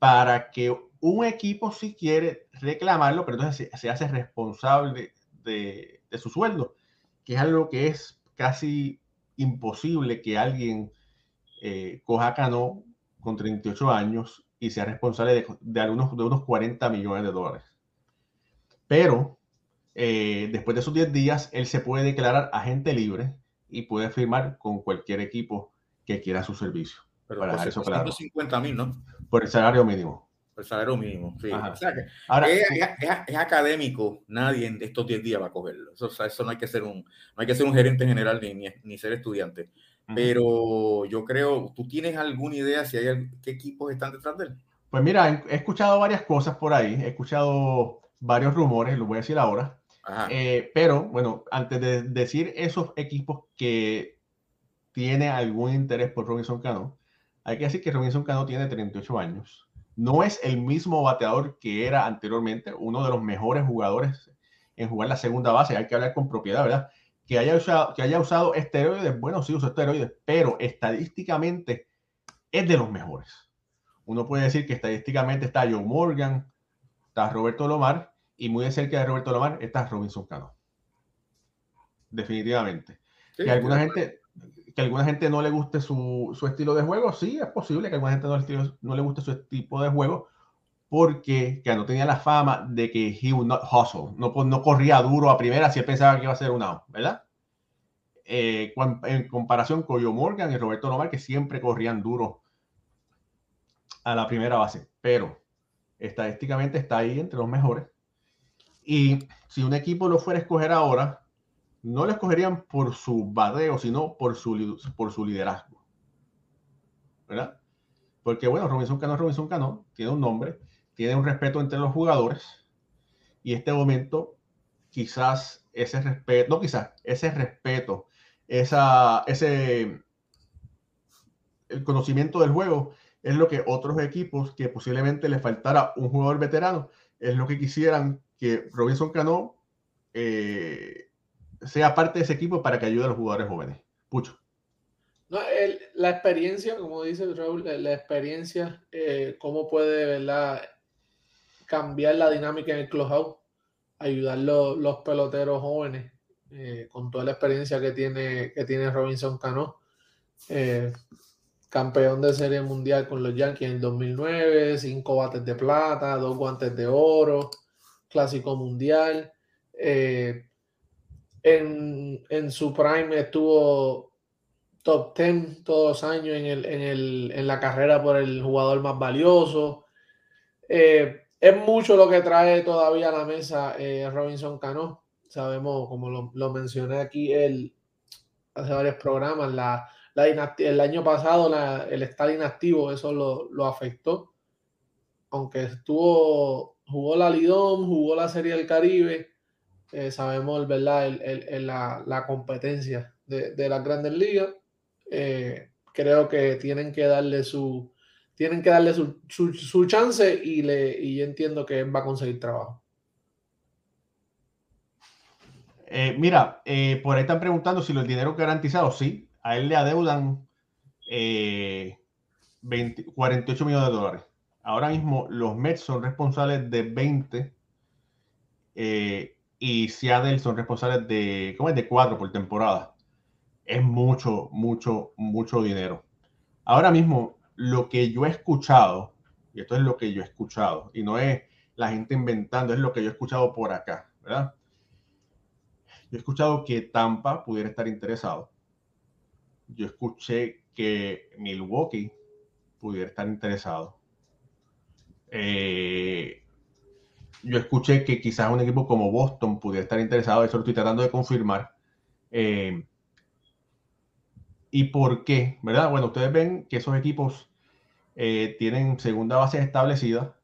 para que un equipo si quiere reclamarlo, pero entonces se, hace responsable de, su sueldo, que es algo que es casi imposible que alguien eh, coja Cano con 38 años y sea responsable de unos 40 millones de dólares. Pero eh, después de esos 10 días, él se puede declarar agente libre y puede firmar con cualquier equipo que quiera su servicio. Pero para por eso, claro. mil, ¿no? Por el salario mínimo. Por el salario mínimo, sí. O sea que Ahora, es, académico, nadie en estos 10 días va a cogerlo. Eso, eso no hay que ser un, no hay que ser un gerente general ni, ni, ser estudiante. Pero yo creo, ¿tú tienes alguna idea si hay qué equipos están detrás de él? Pues mira, he, escuchado varias cosas por ahí, he escuchado varios rumores, lo voy a decir ahora. Eh, pero bueno, antes de decir esos equipos que tiene algún interés por Robinson Cano, hay que decir que Robinson Cano tiene 38 años. No es el mismo bateador que era anteriormente, uno de los mejores jugadores en jugar la segunda base. Hay que hablar con propiedad, ¿verdad? Que haya usado, que haya usado esteroides, bueno, sí usa esteroides, pero estadísticamente es de los mejores. Uno puede decir que estadísticamente está Joe Morgan, está Roberto Lomar, y muy de cerca de Roberto Lomar está Robinson Cano. Definitivamente. que alguna gente que alguna gente no le guste su, estilo de juego, sí, es posible que alguna gente no, le guste su tipo de juego, porque Cano tenía la fama de que he would not hustle, no, no corría duro a primera si pensaba que iba a ser un out, ¿verdad? Eh, en comparación con Joe Morgan y Roberto Lomar, que siempre corrían duro a la primera base, pero estadísticamente está ahí entre los mejores. Y si un equipo lo fuera a escoger ahora, no lo escogerían por su badeo, sino por su, por su liderazgo. ¿Verdad? Porque, bueno, Robinson Cano, Robinson Cano, tiene un nombre, tiene un respeto entre los jugadores. Y este momento, quizás ese respeto, no quizás, ese respeto, esa, ese, el conocimiento del juego es lo que otros equipos que posiblemente les faltara un jugador veterano, es lo que quisieran que Robinson Cano eh, sea parte de ese equipo para que ayude a los jugadores jóvenes. Pucho. La experiencia, como dice Raúl, la experiencia, eh, cómo puede cambiar la dinámica en el clubhouse, ayudar los, los peloteros jóvenes eh, con toda la experiencia que tiene, que tiene Robinson Cano. campeón de serie mundial con los Yankees en el 2009, cinco bates de plata, dos guantes de oro, clásico mundial. Eh, en, su prime estuvo top 10 todos los años en, el, en, el, en la carrera por el jugador más valioso. Eh, es mucho lo que trae todavía a la mesa eh, Robinson Cano. Sabemos, como lo, mencioné aquí él, hace varios programas, la, el año pasado el estar inactivo, eso lo, lo afectó. Aunque estuvo jugó la Lidón, jugó la Serie del Caribe. Eh, sabemos, ¿verdad? El, la, competencia de, de las grandes ligas. Eh, creo que tienen que darle su tienen que darle su, chance y, le, y entiendo que va a conseguir trabajo. Eh, mira, por ahí están preguntando si los dinero garantizado. Sí, a él le adeudan 48 millones de dólares. Ahora mismo los Mets son responsables de 20 eh, y Seattle son responsables de, ¿cómo es? De 4 por temporada. Es mucho, mucho, mucho dinero. Ahora mismo, lo que yo he escuchado, y esto es lo que yo he escuchado, y no es la gente inventando, es lo que yo he escuchado por acá, ¿verdad? Yo he escuchado que Tampa pudiera estar interesado. Yo escuché que Milwaukee pudiera estar interesado. Eh, yo escuché que quizás un equipo como Boston pudiera estar interesado, eso lo estoy tratando de confirmar. Eh, ¿Y por qué? ¿Verdad? Bueno, ustedes ven que esos equipos eh, tienen segunda base establecida,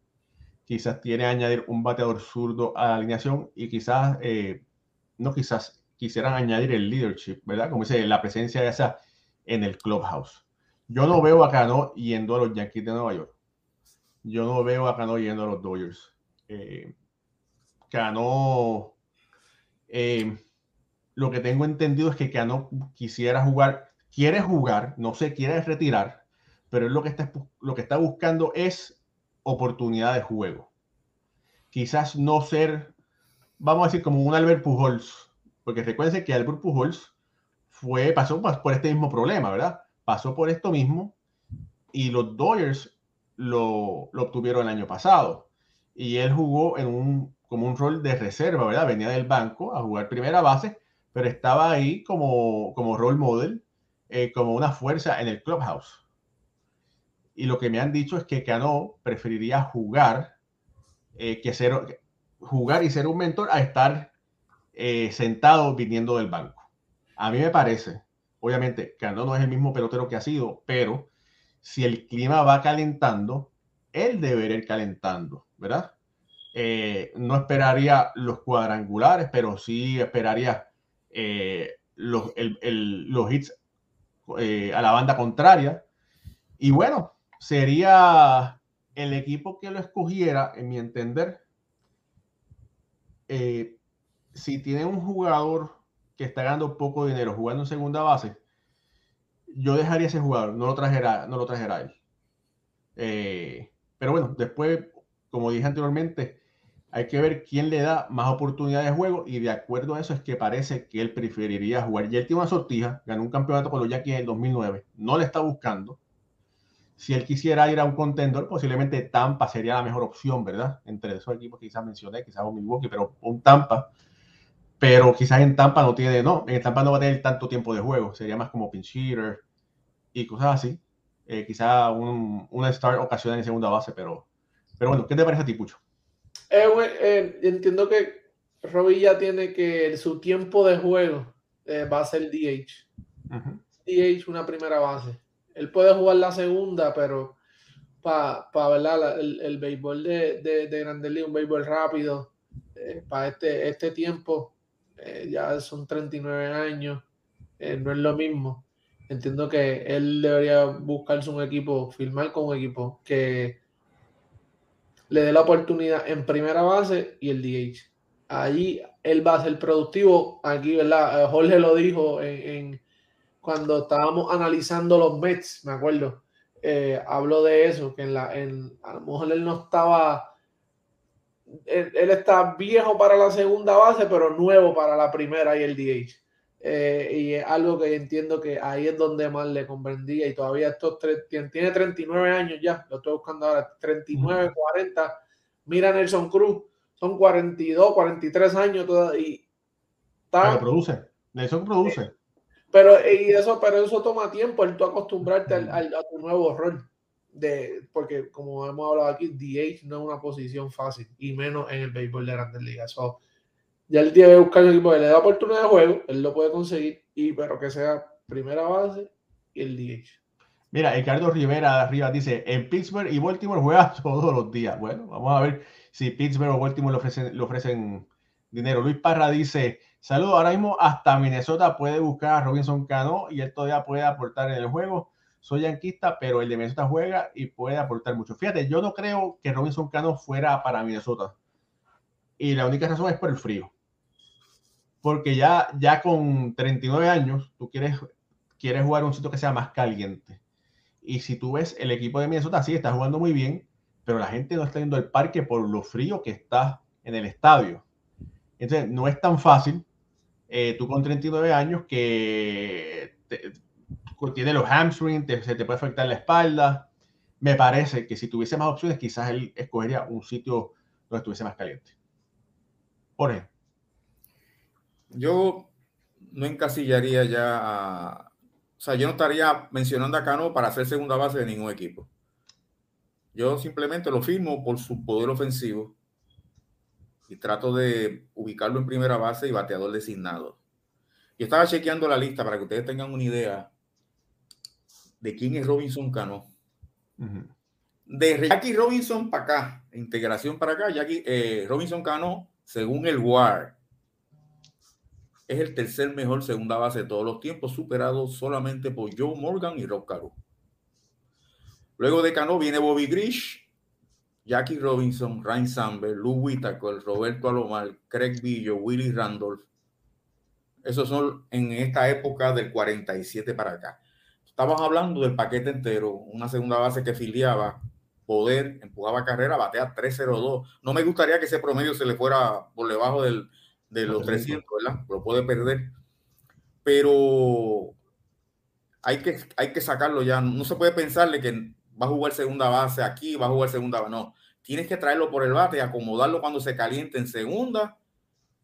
quizás tiene añadir un bateador zurdo a la alineación y quizás, no quizás, quisieran añadir el leadership, ¿verdad? Como dice, la presencia esa en el clubhouse. Yo no veo acá no yendo a los Yankees de Nueva York yo no veo a Cano yendo a los Dodgers. Eh, Cano, eh, lo que tengo entendido es que Cano quisiera jugar quiere jugar, no se quiere retirar, pero él lo que está, lo que está buscando es oportunidad de juego. Quizás no ser, vamos a decir, como un Albert Pujols, porque recuerden que Albert Pujols fue, pasó por este mismo problema, ¿verdad? Pasó por esto mismo y los Dodgers lo, obtuvieron el año pasado. Y él jugó en un, como un rol de reserva, ¿verdad? Venía del banco a jugar primera base, pero estaba ahí como, como role model, eh, como una fuerza en el clubhouse. Y lo que me han dicho es que Cano preferiría jugar, eh, y ser un mentor a estar eh, sentado viniendo del banco. A mí me parece, obviamente, Cano no es el mismo pelotero que ha sido, pero si el clima va calentando, él debería ir calentando, ¿verdad? Eh, no esperaría los cuadrangulares, pero sí esperaría eh, los, hits eh, a la banda contraria. Y bueno, sería el equipo que lo escogiera, en mi entender, si tiene un jugador que está ganando poco dinero jugando en segunda base, yo dejaría ese jugador, no lo trajera, no lo trajera él. Eh, pero bueno, después, como dije anteriormente, hay que ver quién le da más oportunidad de juego y de acuerdo a eso es que parece que él preferiría jugar. Y él tiene una sortija, ganó un campeonato con los Yankees en el 2009, no le está buscando. Si él quisiera ir a un contendor, posiblemente Tampa sería la mejor opción, ¿verdad? Entre esos equipos que quizás mencioné, quizás un Milwaukee, pero un Tampa pero quizás en Tampa no tiene, no, en Tampa no va a tener tanto tiempo de juego, sería más como pinch hitter y cosas así. Eh, quizá un, una start ocasión en segunda base, pero, pero bueno, ¿qué te parece a ti, Pucho? Eh, eh, entiendo que Robbie ya tiene que su tiempo de juego va a ser DH. DH una primera base. Él puede jugar la segunda, pero para pa, el, el, béisbol de, de, de un béisbol rápido, para este, este tiempo, eh, ya son 39 años, eh, no es lo mismo. Entiendo que él debería buscarse un equipo, firmar con un equipo que le dé la oportunidad en primera base y el DH. Allí él va a ser productivo. Aquí, ¿verdad? Eh, Jorge lo dijo en, cuando estábamos analizando los Mets, me acuerdo. habló de eso, que en la, en, a lo mejor él no estaba él, está viejo para la segunda base, pero nuevo para la primera y el DH. Eh, y es algo que entiendo que ahí es donde más le convendría. Y todavía estos tres, tiene 39 años ya, lo estoy buscando ahora, 39, 40, mira Nelson Cruz, son 42, 43 años todavía. Y pero produce, Nelson produce. pero, y eso, pero eso toma tiempo, el tú acostumbrarte a tu nuevo rol de, porque como hemos hablado aquí, DH no es una posición fácil, y menos en el béisbol de grandes ligas. ya él que buscar un equipo que le da oportunidad de juego, él lo puede conseguir, y pero que sea primera base y el DH. Mira, Ricardo Rivera arriba dice, en Pittsburgh y Baltimore juega todos los días. Bueno, vamos a ver si Pittsburgh o Baltimore le ofrecen, le ofrecen dinero. Luis Parra dice, saludos, ahora mismo hasta Minnesota puede buscar a Robinson Cano y él todavía puede aportar en el juego soy yanquista, pero el de Minnesota juega y puede aportar mucho. Fíjate, yo no creo que Robinson Cano fuera para Minnesota. Y la única razón es por el frío. Porque ya, ya con 39 años, tú quieres, quieres jugar un sitio que sea más caliente. Y si tú ves el equipo de Minnesota, sí, está jugando muy bien, pero la gente no está yendo al parque por lo frío que está en el estadio. Entonces, no es tan fácil, eh, tú con 39 años, que tiene los hamstrings, se te puede afectar la espalda. Me parece que si tuviese más opciones, quizás él escogería un sitio donde estuviese más caliente. Por ejemplo. Yo no encasillaría ya O sea, yo no estaría mencionando a Cano para hacer segunda base de ningún equipo. Yo simplemente lo firmo por su poder ofensivo y trato de ubicarlo en primera base y bateador designado. Yo estaba chequeando la lista para que ustedes tengan una idea de quién es Robinson Cano. De Jackie Robinson para acá, integración para acá, Jackie, eh, Robinson Cano, según el WAR, es el tercer mejor segunda base de todos los tiempos, superado solamente por Joe Morgan y Rob Caro. Luego de Cano viene Bobby Grish, Jackie Robinson, Ryan Samber, Lou Whitaker, Roberto Alomar, Craig Billo, Willie Randolph, Esos son en esta época del 47 para acá. Estamos hablando del paquete entero, una segunda base que filiaba poder, empujaba carrera, batea 3-0-2. No me gustaría que ese promedio se le fuera por debajo del, de los 300, ¿verdad? Lo puede perder. Pero hay que, hay que sacarlo ya. No se puede pensarle que va a jugar segunda base aquí, va a jugar segunda base. No, tienes que traerlo por el bate y acomodarlo cuando se caliente en segunda,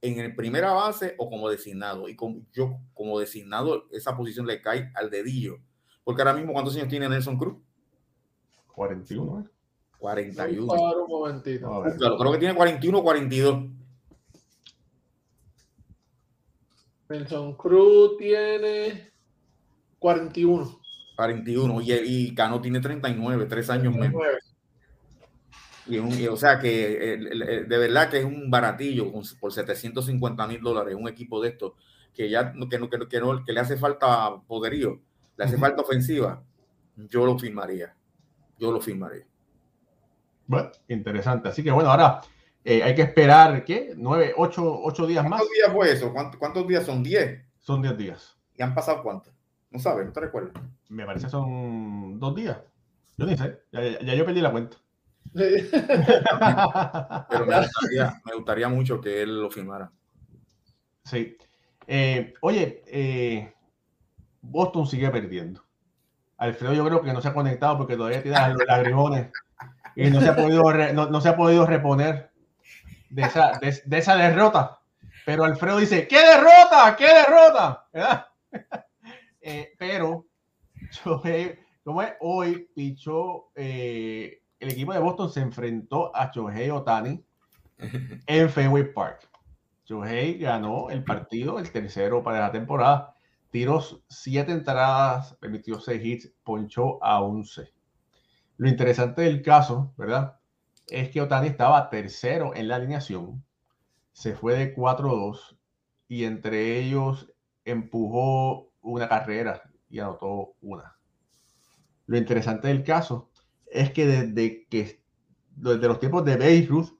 en el primera base o como designado. Y como, yo, como designado, esa posición le cae al dedillo. Porque ahora mismo, ¿cuántos años tiene Nelson Cruz? 41, ¿eh? 41. Un momentito. Claro, creo que tiene 41 o 42. Nelson Cruz tiene 41. 41 y, y Cano tiene 39, tres años 39. menos. Y, un, y, o sea que de verdad que es un baratillo por 750 mil dólares un equipo de estos que ya que, no, que, no, que le hace falta poderío, le hace falta ofensiva. Yo lo firmaría. Yo lo firmaría. Bueno, interesante. Así que bueno, ahora eh, hay que esperar, ¿qué? ¿Nueve, ocho, ocho días más? ¿Cuántos días fue eso? ¿Cuántos, ¿Cuántos, días son? ¿Diez? Son diez días. ¿Y han pasado cuántos? No sabes, no te recuerdo. Me parece son dos días. Yo ni sé, ya, ya, ya yo perdí la cuenta. Pero me gustaría, me gustaría, mucho que él lo firmara. Sí. Eh, oye, eh, Boston sigue perdiendo. Alfredo yo creo que no se ha conectado porque todavía tiene los lagrimones y no se ha podido, re, no, no, se ha podido reponer de esa, de, de esa derrota. Pero Alfredo dice, ¿qué derrota? ¿Qué derrota? eh, pero yo, como es, hoy pichó, eh, el equipo de Boston se enfrentó a Shohei Otani en Fenway Park. Shohei ganó el partido, el tercero para la temporada. Tiros siete entradas, permitió seis hits, ponchó a 11. Lo interesante del caso, ¿verdad? Es que Otani estaba tercero en la alineación, se fue de 4-2 y entre ellos empujó una carrera y anotó una. Lo interesante del caso es que desde que desde los tiempos de Beirut,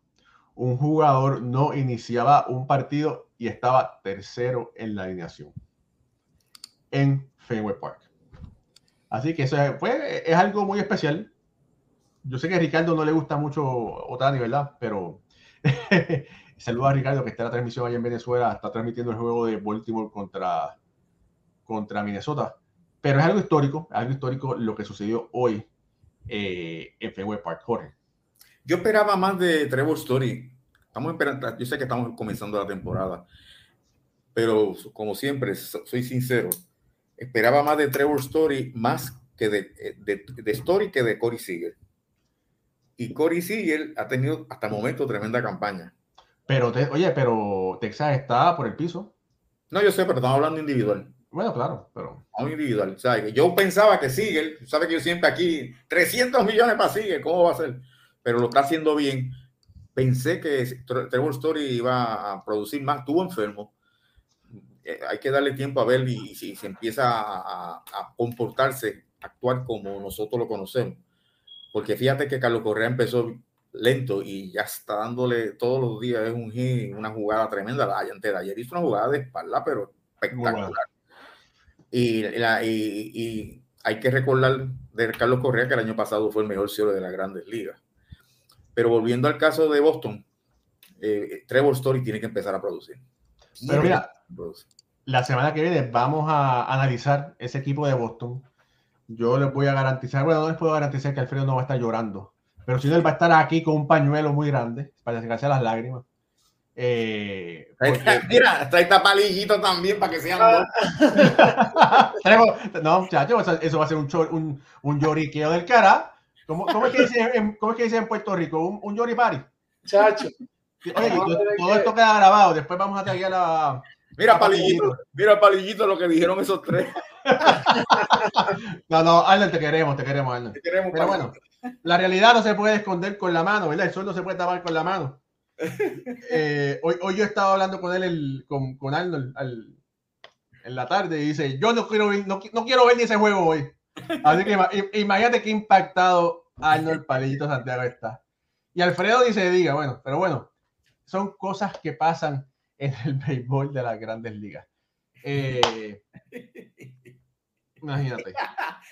un jugador no iniciaba un partido y estaba tercero en la alineación en Fenway Park. Así que eso fue, es algo muy especial. Yo sé que a Ricardo no le gusta mucho Otani, ¿verdad? Pero saludos a Ricardo que está en la transmisión allá en Venezuela, está transmitiendo el juego de Baltimore contra, contra Minnesota. Pero es algo histórico, algo histórico lo que sucedió hoy eh, en Fenway Park, Jorge. Yo esperaba más de Trevor Story. Estamos esperando, yo sé que estamos comenzando la temporada, pero como siempre, soy sincero, esperaba más de Trevor Story más que de, de, de Story que de Corey Seager. Y Corey Seager ha tenido hasta el momento tremenda campaña. Pero, te, oye, pero Texas está por el piso. No, yo sé, pero estamos hablando individual. Bueno, claro, pero. Individual. O sea, yo pensaba que sigue, sabe que yo siempre aquí, 300 millones para sigue, ¿cómo va a ser? Pero lo está haciendo bien. Pensé que Trevor Story iba a producir más, estuvo enfermo. Eh, hay que darle tiempo a ver y si se empieza a, a, comportarse, actuar como nosotros lo conocemos. Porque fíjate que Carlos Correa empezó lento y ya está dándole todos los días es un hit, una jugada tremenda. La antes de ayer hizo una jugada de espalda, pero espectacular. Y, la, y, y, hay que recordar de Carlos Correa que el año pasado fue el mejor cielo de las grandes ligas. Pero volviendo al caso de Boston, eh, Trevor Story tiene que empezar a producir. Pero mira, la semana que viene vamos a analizar ese equipo de Boston. Yo les voy a garantizar, bueno, no les puedo garantizar que Alfredo no va a estar llorando, pero si no, él va a estar aquí con un pañuelo muy grande para secarse las lágrimas. Eh, porque... Mira, trae palillito también para que sean No, muchachos, eso, eso, va a ser un, un, un lloriqueo del cara. ¿Cómo, cómo, es que dice en, ¿Cómo es que dice en Puerto Rico? Un, un lloripari. Chacho. Oye, todo, todo esto queda grabado. Después vamos a traer la. Mira, palillito, mira, palillito, lo que dijeron esos tres. no, no, Arnold, te queremos, te queremos, Arnold. Te queremos, Pero bueno, la realidad no se puede esconder con la mano, ¿verdad? El sol no se puede tapar con la mano. Eh, hoy, hoy yo estaba hablando con él, el, con, con Arnold al, en la tarde y dice, yo no quiero, ver, no, no quiero ver ni ese juego hoy. Así que imagínate qué impactado Arnold Palillito Santiago está. Y Alfredo dice, diga, bueno, pero bueno, son cosas que pasan en el béisbol de las grandes ligas. Eh, imagínate.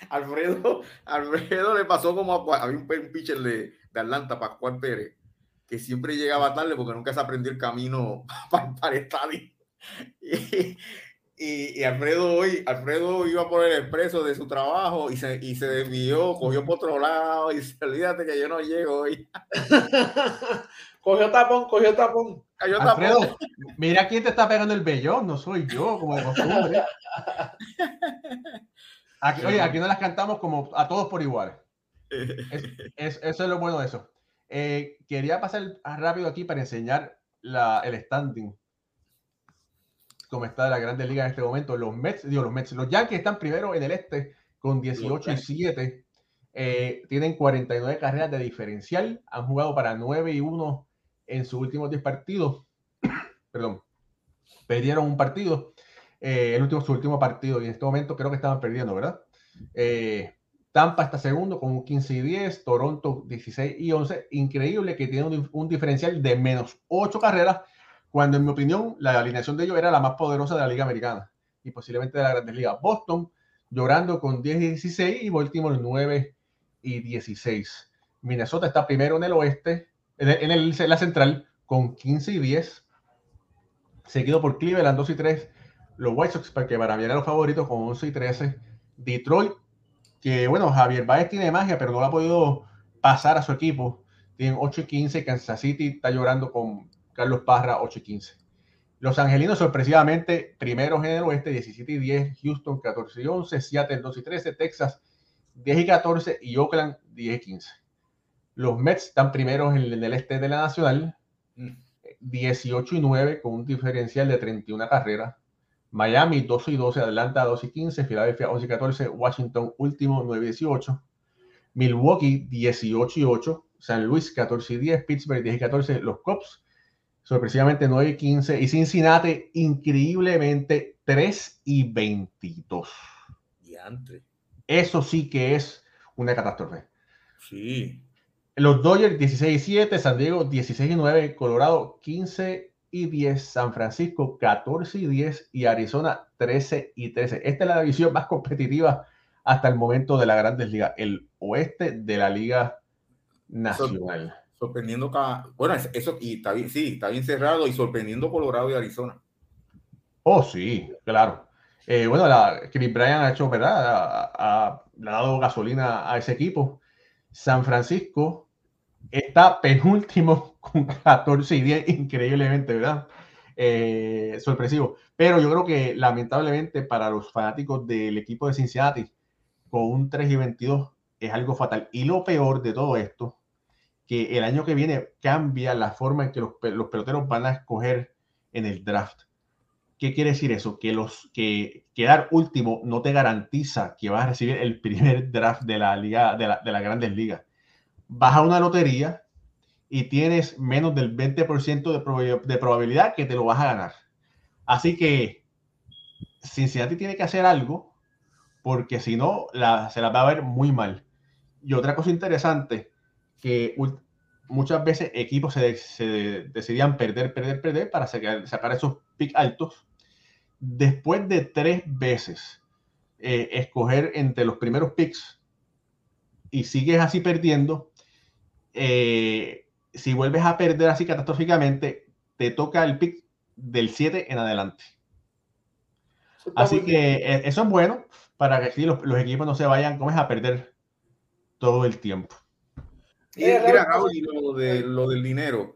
Alfredo, Alfredo le pasó como a, había un, pitcher de, de, Atlanta, Pascual Pérez, que siempre llegaba tarde porque nunca se aprendió el camino para, para el estadio. Y, y, Alfredo hoy, Alfredo iba por el expreso de su trabajo y se, y se desvió, cogió por otro lado y se olvídate que yo no llego hoy. cogió tapón, cogió tapón. Cayó Alfredo, mira quién te está pegando el vellón, no soy yo, como de costumbre. Aquí, oye, aquí no las cantamos como a todos por igual. Es, eso es lo bueno de eso. Eh, quería pasar rápido aquí para enseñar la, el standing como está la Grande Liga en este momento. Los Mets, digo, los Mets, los Yankees están primero en el este con 18 y 7. Eh, tienen 49 carreras de diferencial. Han jugado para 9 y 1 en sus últimos 10 partidos. Perdón. Perdieron un partido. Eh, el último, su último partido. Y en este momento creo que estaban perdiendo, ¿verdad? Eh, Tampa está segundo con un 15 y 10. Toronto 16 y 11. Increíble que tiene un, diferencial de menos 8 carreras cuando en mi opinión la alineación de ellos era la más poderosa de la Liga Americana y posiblemente de la Grandes Ligas. Boston llorando con 10 y 16 y Baltimore 9 y 16. Minnesota está primero en el oeste, en, el, la central, con 15 y 10, seguido por Cleveland 2 y 3. Los White Sox, que para mí eran los favoritos, con 11 y 13. Detroit, que bueno, Javier Baez tiene magia, pero no ha podido pasar a su equipo. Tienen 8 y 15. Kansas City está llorando con Carlos Parra 8 y 15. Los Angelinos sorpresivamente primeros en el oeste 17 y 10, Houston 14 y 11, Seattle 2 y 13, Texas 10 y 14 y Oakland 10 y 15. Los Mets están primeros en, el este de la Nacional 18 y 9 con un diferencial de 31 carreras. Miami 2 y 12, Atlanta 2 y 15, Filadelfia 11 y 14, Washington último 9 y 18, Milwaukee 18 y 8, San Luis 14 y 10, Pittsburgh 10 y 14, los Cubs sorpresivamente 9 y 15, y Cincinnati increíblemente 3 y 22. Diantre. Eso sí que es una catástrofe. Sí. Los Dodgers 16 y 7, San Diego 16 y 9, Colorado 15 y 10, San Francisco 14 y 10 y Arizona 13 y 13. Esta es la división más competitiva hasta el momento de la Grandes Ligas, el oeste de la Liga Nacional sorprendiendo cada, bueno, eso y está bien, sí, está bien cerrado y sorprendiendo Colorado y Arizona. Oh, sí, claro. Eh, bueno, la, Chris Bryan ha hecho, ¿verdad? Ha, dado gasolina a ese equipo. San Francisco está penúltimo con 14 y 10, increíblemente, ¿verdad? Eh, sorpresivo. Pero yo creo que lamentablemente para los fanáticos del equipo de Cincinnati, con un 3 y 22 es algo fatal. Y lo peor de todo esto que el año que viene cambia la forma en que los, los peloteros van a escoger en el draft. ¿Qué quiere decir eso? Que los que quedar último no te garantiza que vas a recibir el primer draft de la liga de la, de Grandes Ligas. Vas a una lotería y tienes menos del 20% de, de probabilidad que te lo vas a ganar. Así que Cincinnati tiene que hacer algo porque si no la, se la va a ver muy mal. Y otra cosa interesante, que muchas veces equipos se, decidían perder, perder, perder para sacar, esos picks altos. Después de tres veces eh, escoger entre los primeros picks y sigues así perdiendo, eh, si vuelves a perder así catastróficamente, te toca el pick del 7 en adelante. Así que eh, eso es bueno para que los, los equipos no se vayan como es a perder todo el tiempo. Y mira, Raúl, y lo, de, lo del dinero,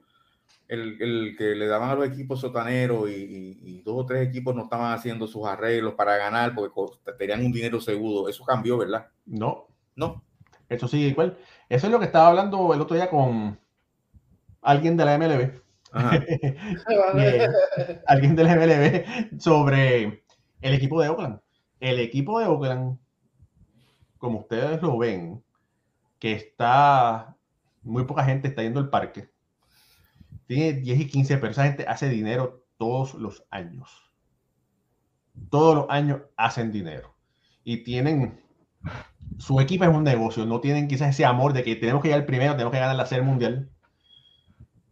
el, el, que le daban a los equipos sotaneros y, y, dos o tres equipos no estaban haciendo sus arreglos para ganar porque tenían un dinero seguro. Eso cambió, ¿verdad? No. No. Eso sigue igual. Eso es lo que estaba hablando el otro día con alguien de la MLB. alguien de la MLB sobre el equipo de Oakland. El equipo de Oakland, como ustedes lo ven, que está muy poca gente está yendo al parque. Tiene 10 y 15, pero esa gente hace dinero todos los años. Todos los años hacen dinero. Y tienen, su equipo es un negocio, no tienen quizás ese amor de que tenemos que llegar primero, tenemos que ganar la serie mundial.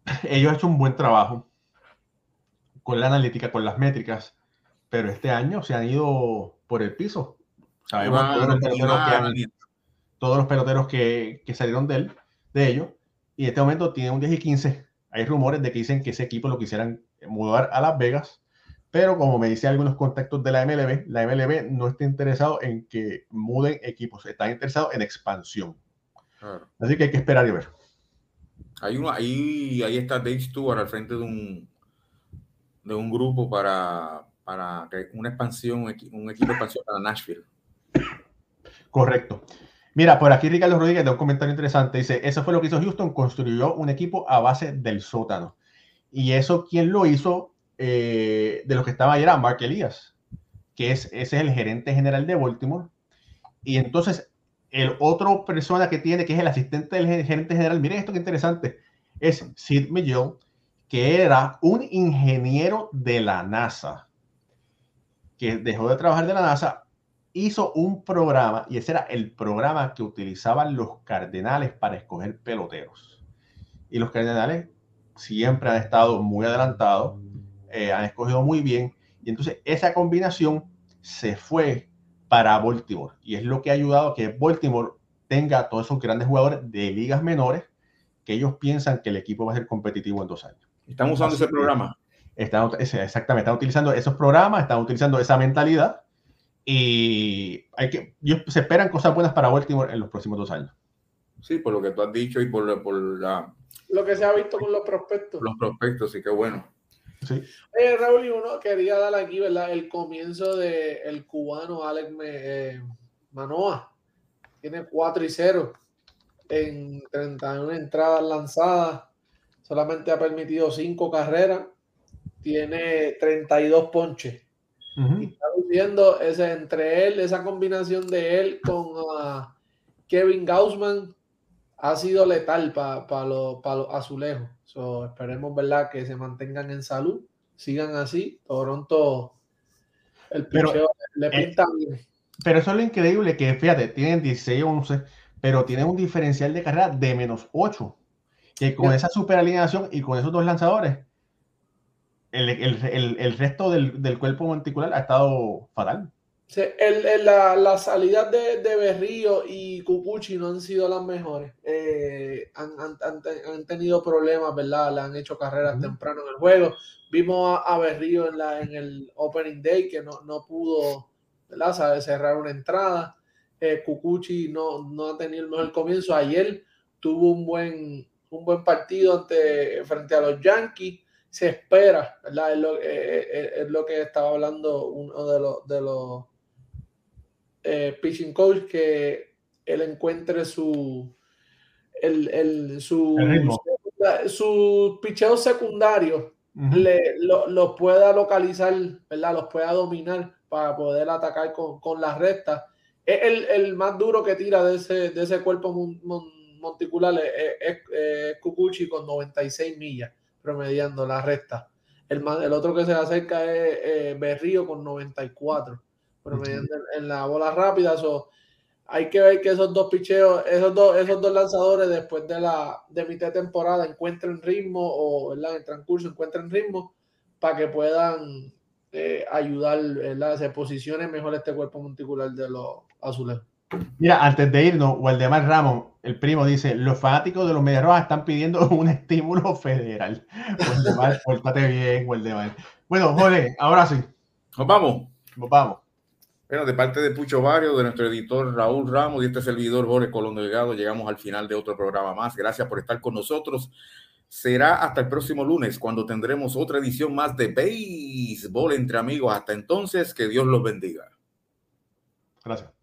Ellos han hecho un buen trabajo con la analítica, con las métricas, pero este año se han ido por el piso. Sabemos todos, los peloteros que todos los peloteros que, que, salieron de él, de ellos, y en este momento tiene un 10 y 15. Hay rumores de que dicen que ese equipo lo quisieran mudar a Las Vegas, pero como me dicen algunos contactos de la MLB, la MLB no está interesado en que muden equipos, está interesado en expansión. Así que hay que esperar y ver. Hay uno, ahí, ahí está Dave Stewart al frente de un, de un grupo para, para una expansión, un equipo de expansión para Nashville. Correcto. Mira, por aquí Ricardo Rodríguez da un comentario interesante. Dice, eso fue lo que hizo Houston, construyó un equipo a base del sótano. Y eso, ¿quién lo hizo? Eh, de los que estaba ahí era Mark Elias, que es, ese es el gerente general de Baltimore. Y entonces, el otro persona que tiene, que es el asistente del gerente general, miren esto que interesante, es Sid Mitchell, que era un ingeniero de la NASA, que dejó de trabajar de la NASA, hizo un programa, y ese era el programa que utilizaban los cardenales para escoger peloteros. Y los cardenales siempre han estado muy adelantados, eh, han escogido muy bien, y entonces esa combinación se fue para Baltimore, y es lo que ha ayudado a que Baltimore tenga todos esos grandes jugadores de ligas menores que ellos piensan que el equipo va a ser competitivo en dos años. Están usando ese programa. Están, exactamente, están utilizando esos programas, están utilizando esa mentalidad y hay que, se esperan cosas buenas para Baltimore en los próximos dos años. Sí, por lo que tú has dicho y por, por la... Lo que se ha visto con los prospectos. Los prospectos, sí, qué bueno. Sí. Eh, Raúl, y uno quería dar aquí, ¿verdad? El comienzo del el cubano Alex eh, Manoa. Tiene 4 y 0 en 31 entradas lanzadas solamente ha permitido cinco carreras, tiene 32 ponches. Y está viendo ese, entre él, esa combinación de él con ah, Kevin Gaussman ha sido letal para los azulejos. Esperemos, ¿verdad? Que se mantengan en salud, sigan así. Toronto, el pero, le eh, pinta bien. Pero eso es lo increíble, que fíjate, tienen 16-11, pero tienen un diferencial de carrera de menos 8 que con esa super alineación y con esos dos lanzadores, el, el, el, resto del, del, cuerpo monticular ha estado fatal. Sí, la, la, salida de, de, Berrío y Cucuchi no han sido las mejores. Eh, han, han, han, tenido problemas, ¿verdad? Le han hecho carreras temprano en el juego. Vimos a, Berrío en, la, en el Opening Day que no, no pudo ¿verdad? cerrar una entrada. Eh, Cucuchi no, no ha tenido el mejor comienzo. Ayer tuvo un buen, un buen partido ante, frente a los Yankees. Se espera, ¿verdad? Es lo, eh, eh, es lo que estaba hablando uno de los, de los eh, pitching coach, que él encuentre su, el, el, su, su picheo secundario le, lo, pueda localizar, ¿verdad? Los pueda dominar para poder atacar con, con las rectas. Es el, el, más duro que tira de ese, de ese cuerpo monticular es, es, Cucuchi con 96 millas promediando la recta. El, el otro que se acerca es eh, Berrío con 94 promediando en, la bola rápida. hay que ver que esos dos picheos, esos dos, esos dos lanzadores después de la de mitad de temporada encuentren ritmo o en el transcurso encuentren ritmo para que puedan eh, ayudar, se posicione mejor este cuerpo monticular de los azulejos. Mira, antes de irnos, Waldemar Ramos, el primo, dice: Los fanáticos de los Medias Rojas están pidiendo un estímulo federal. Waldemar, pórtate bien, Waldemar. Bueno, Jorge, ahora sí. Nos vamos. Nos vamos. Bueno, de parte de Pucho Barrio, de nuestro editor Raúl Ramos y este servidor Jorge Colón Delgado, llegamos al final de otro programa más. Gracias por estar con nosotros. Será hasta el próximo lunes cuando tendremos otra edición más de Béisbol entre amigos. Hasta entonces, que Dios los bendiga. Gracias.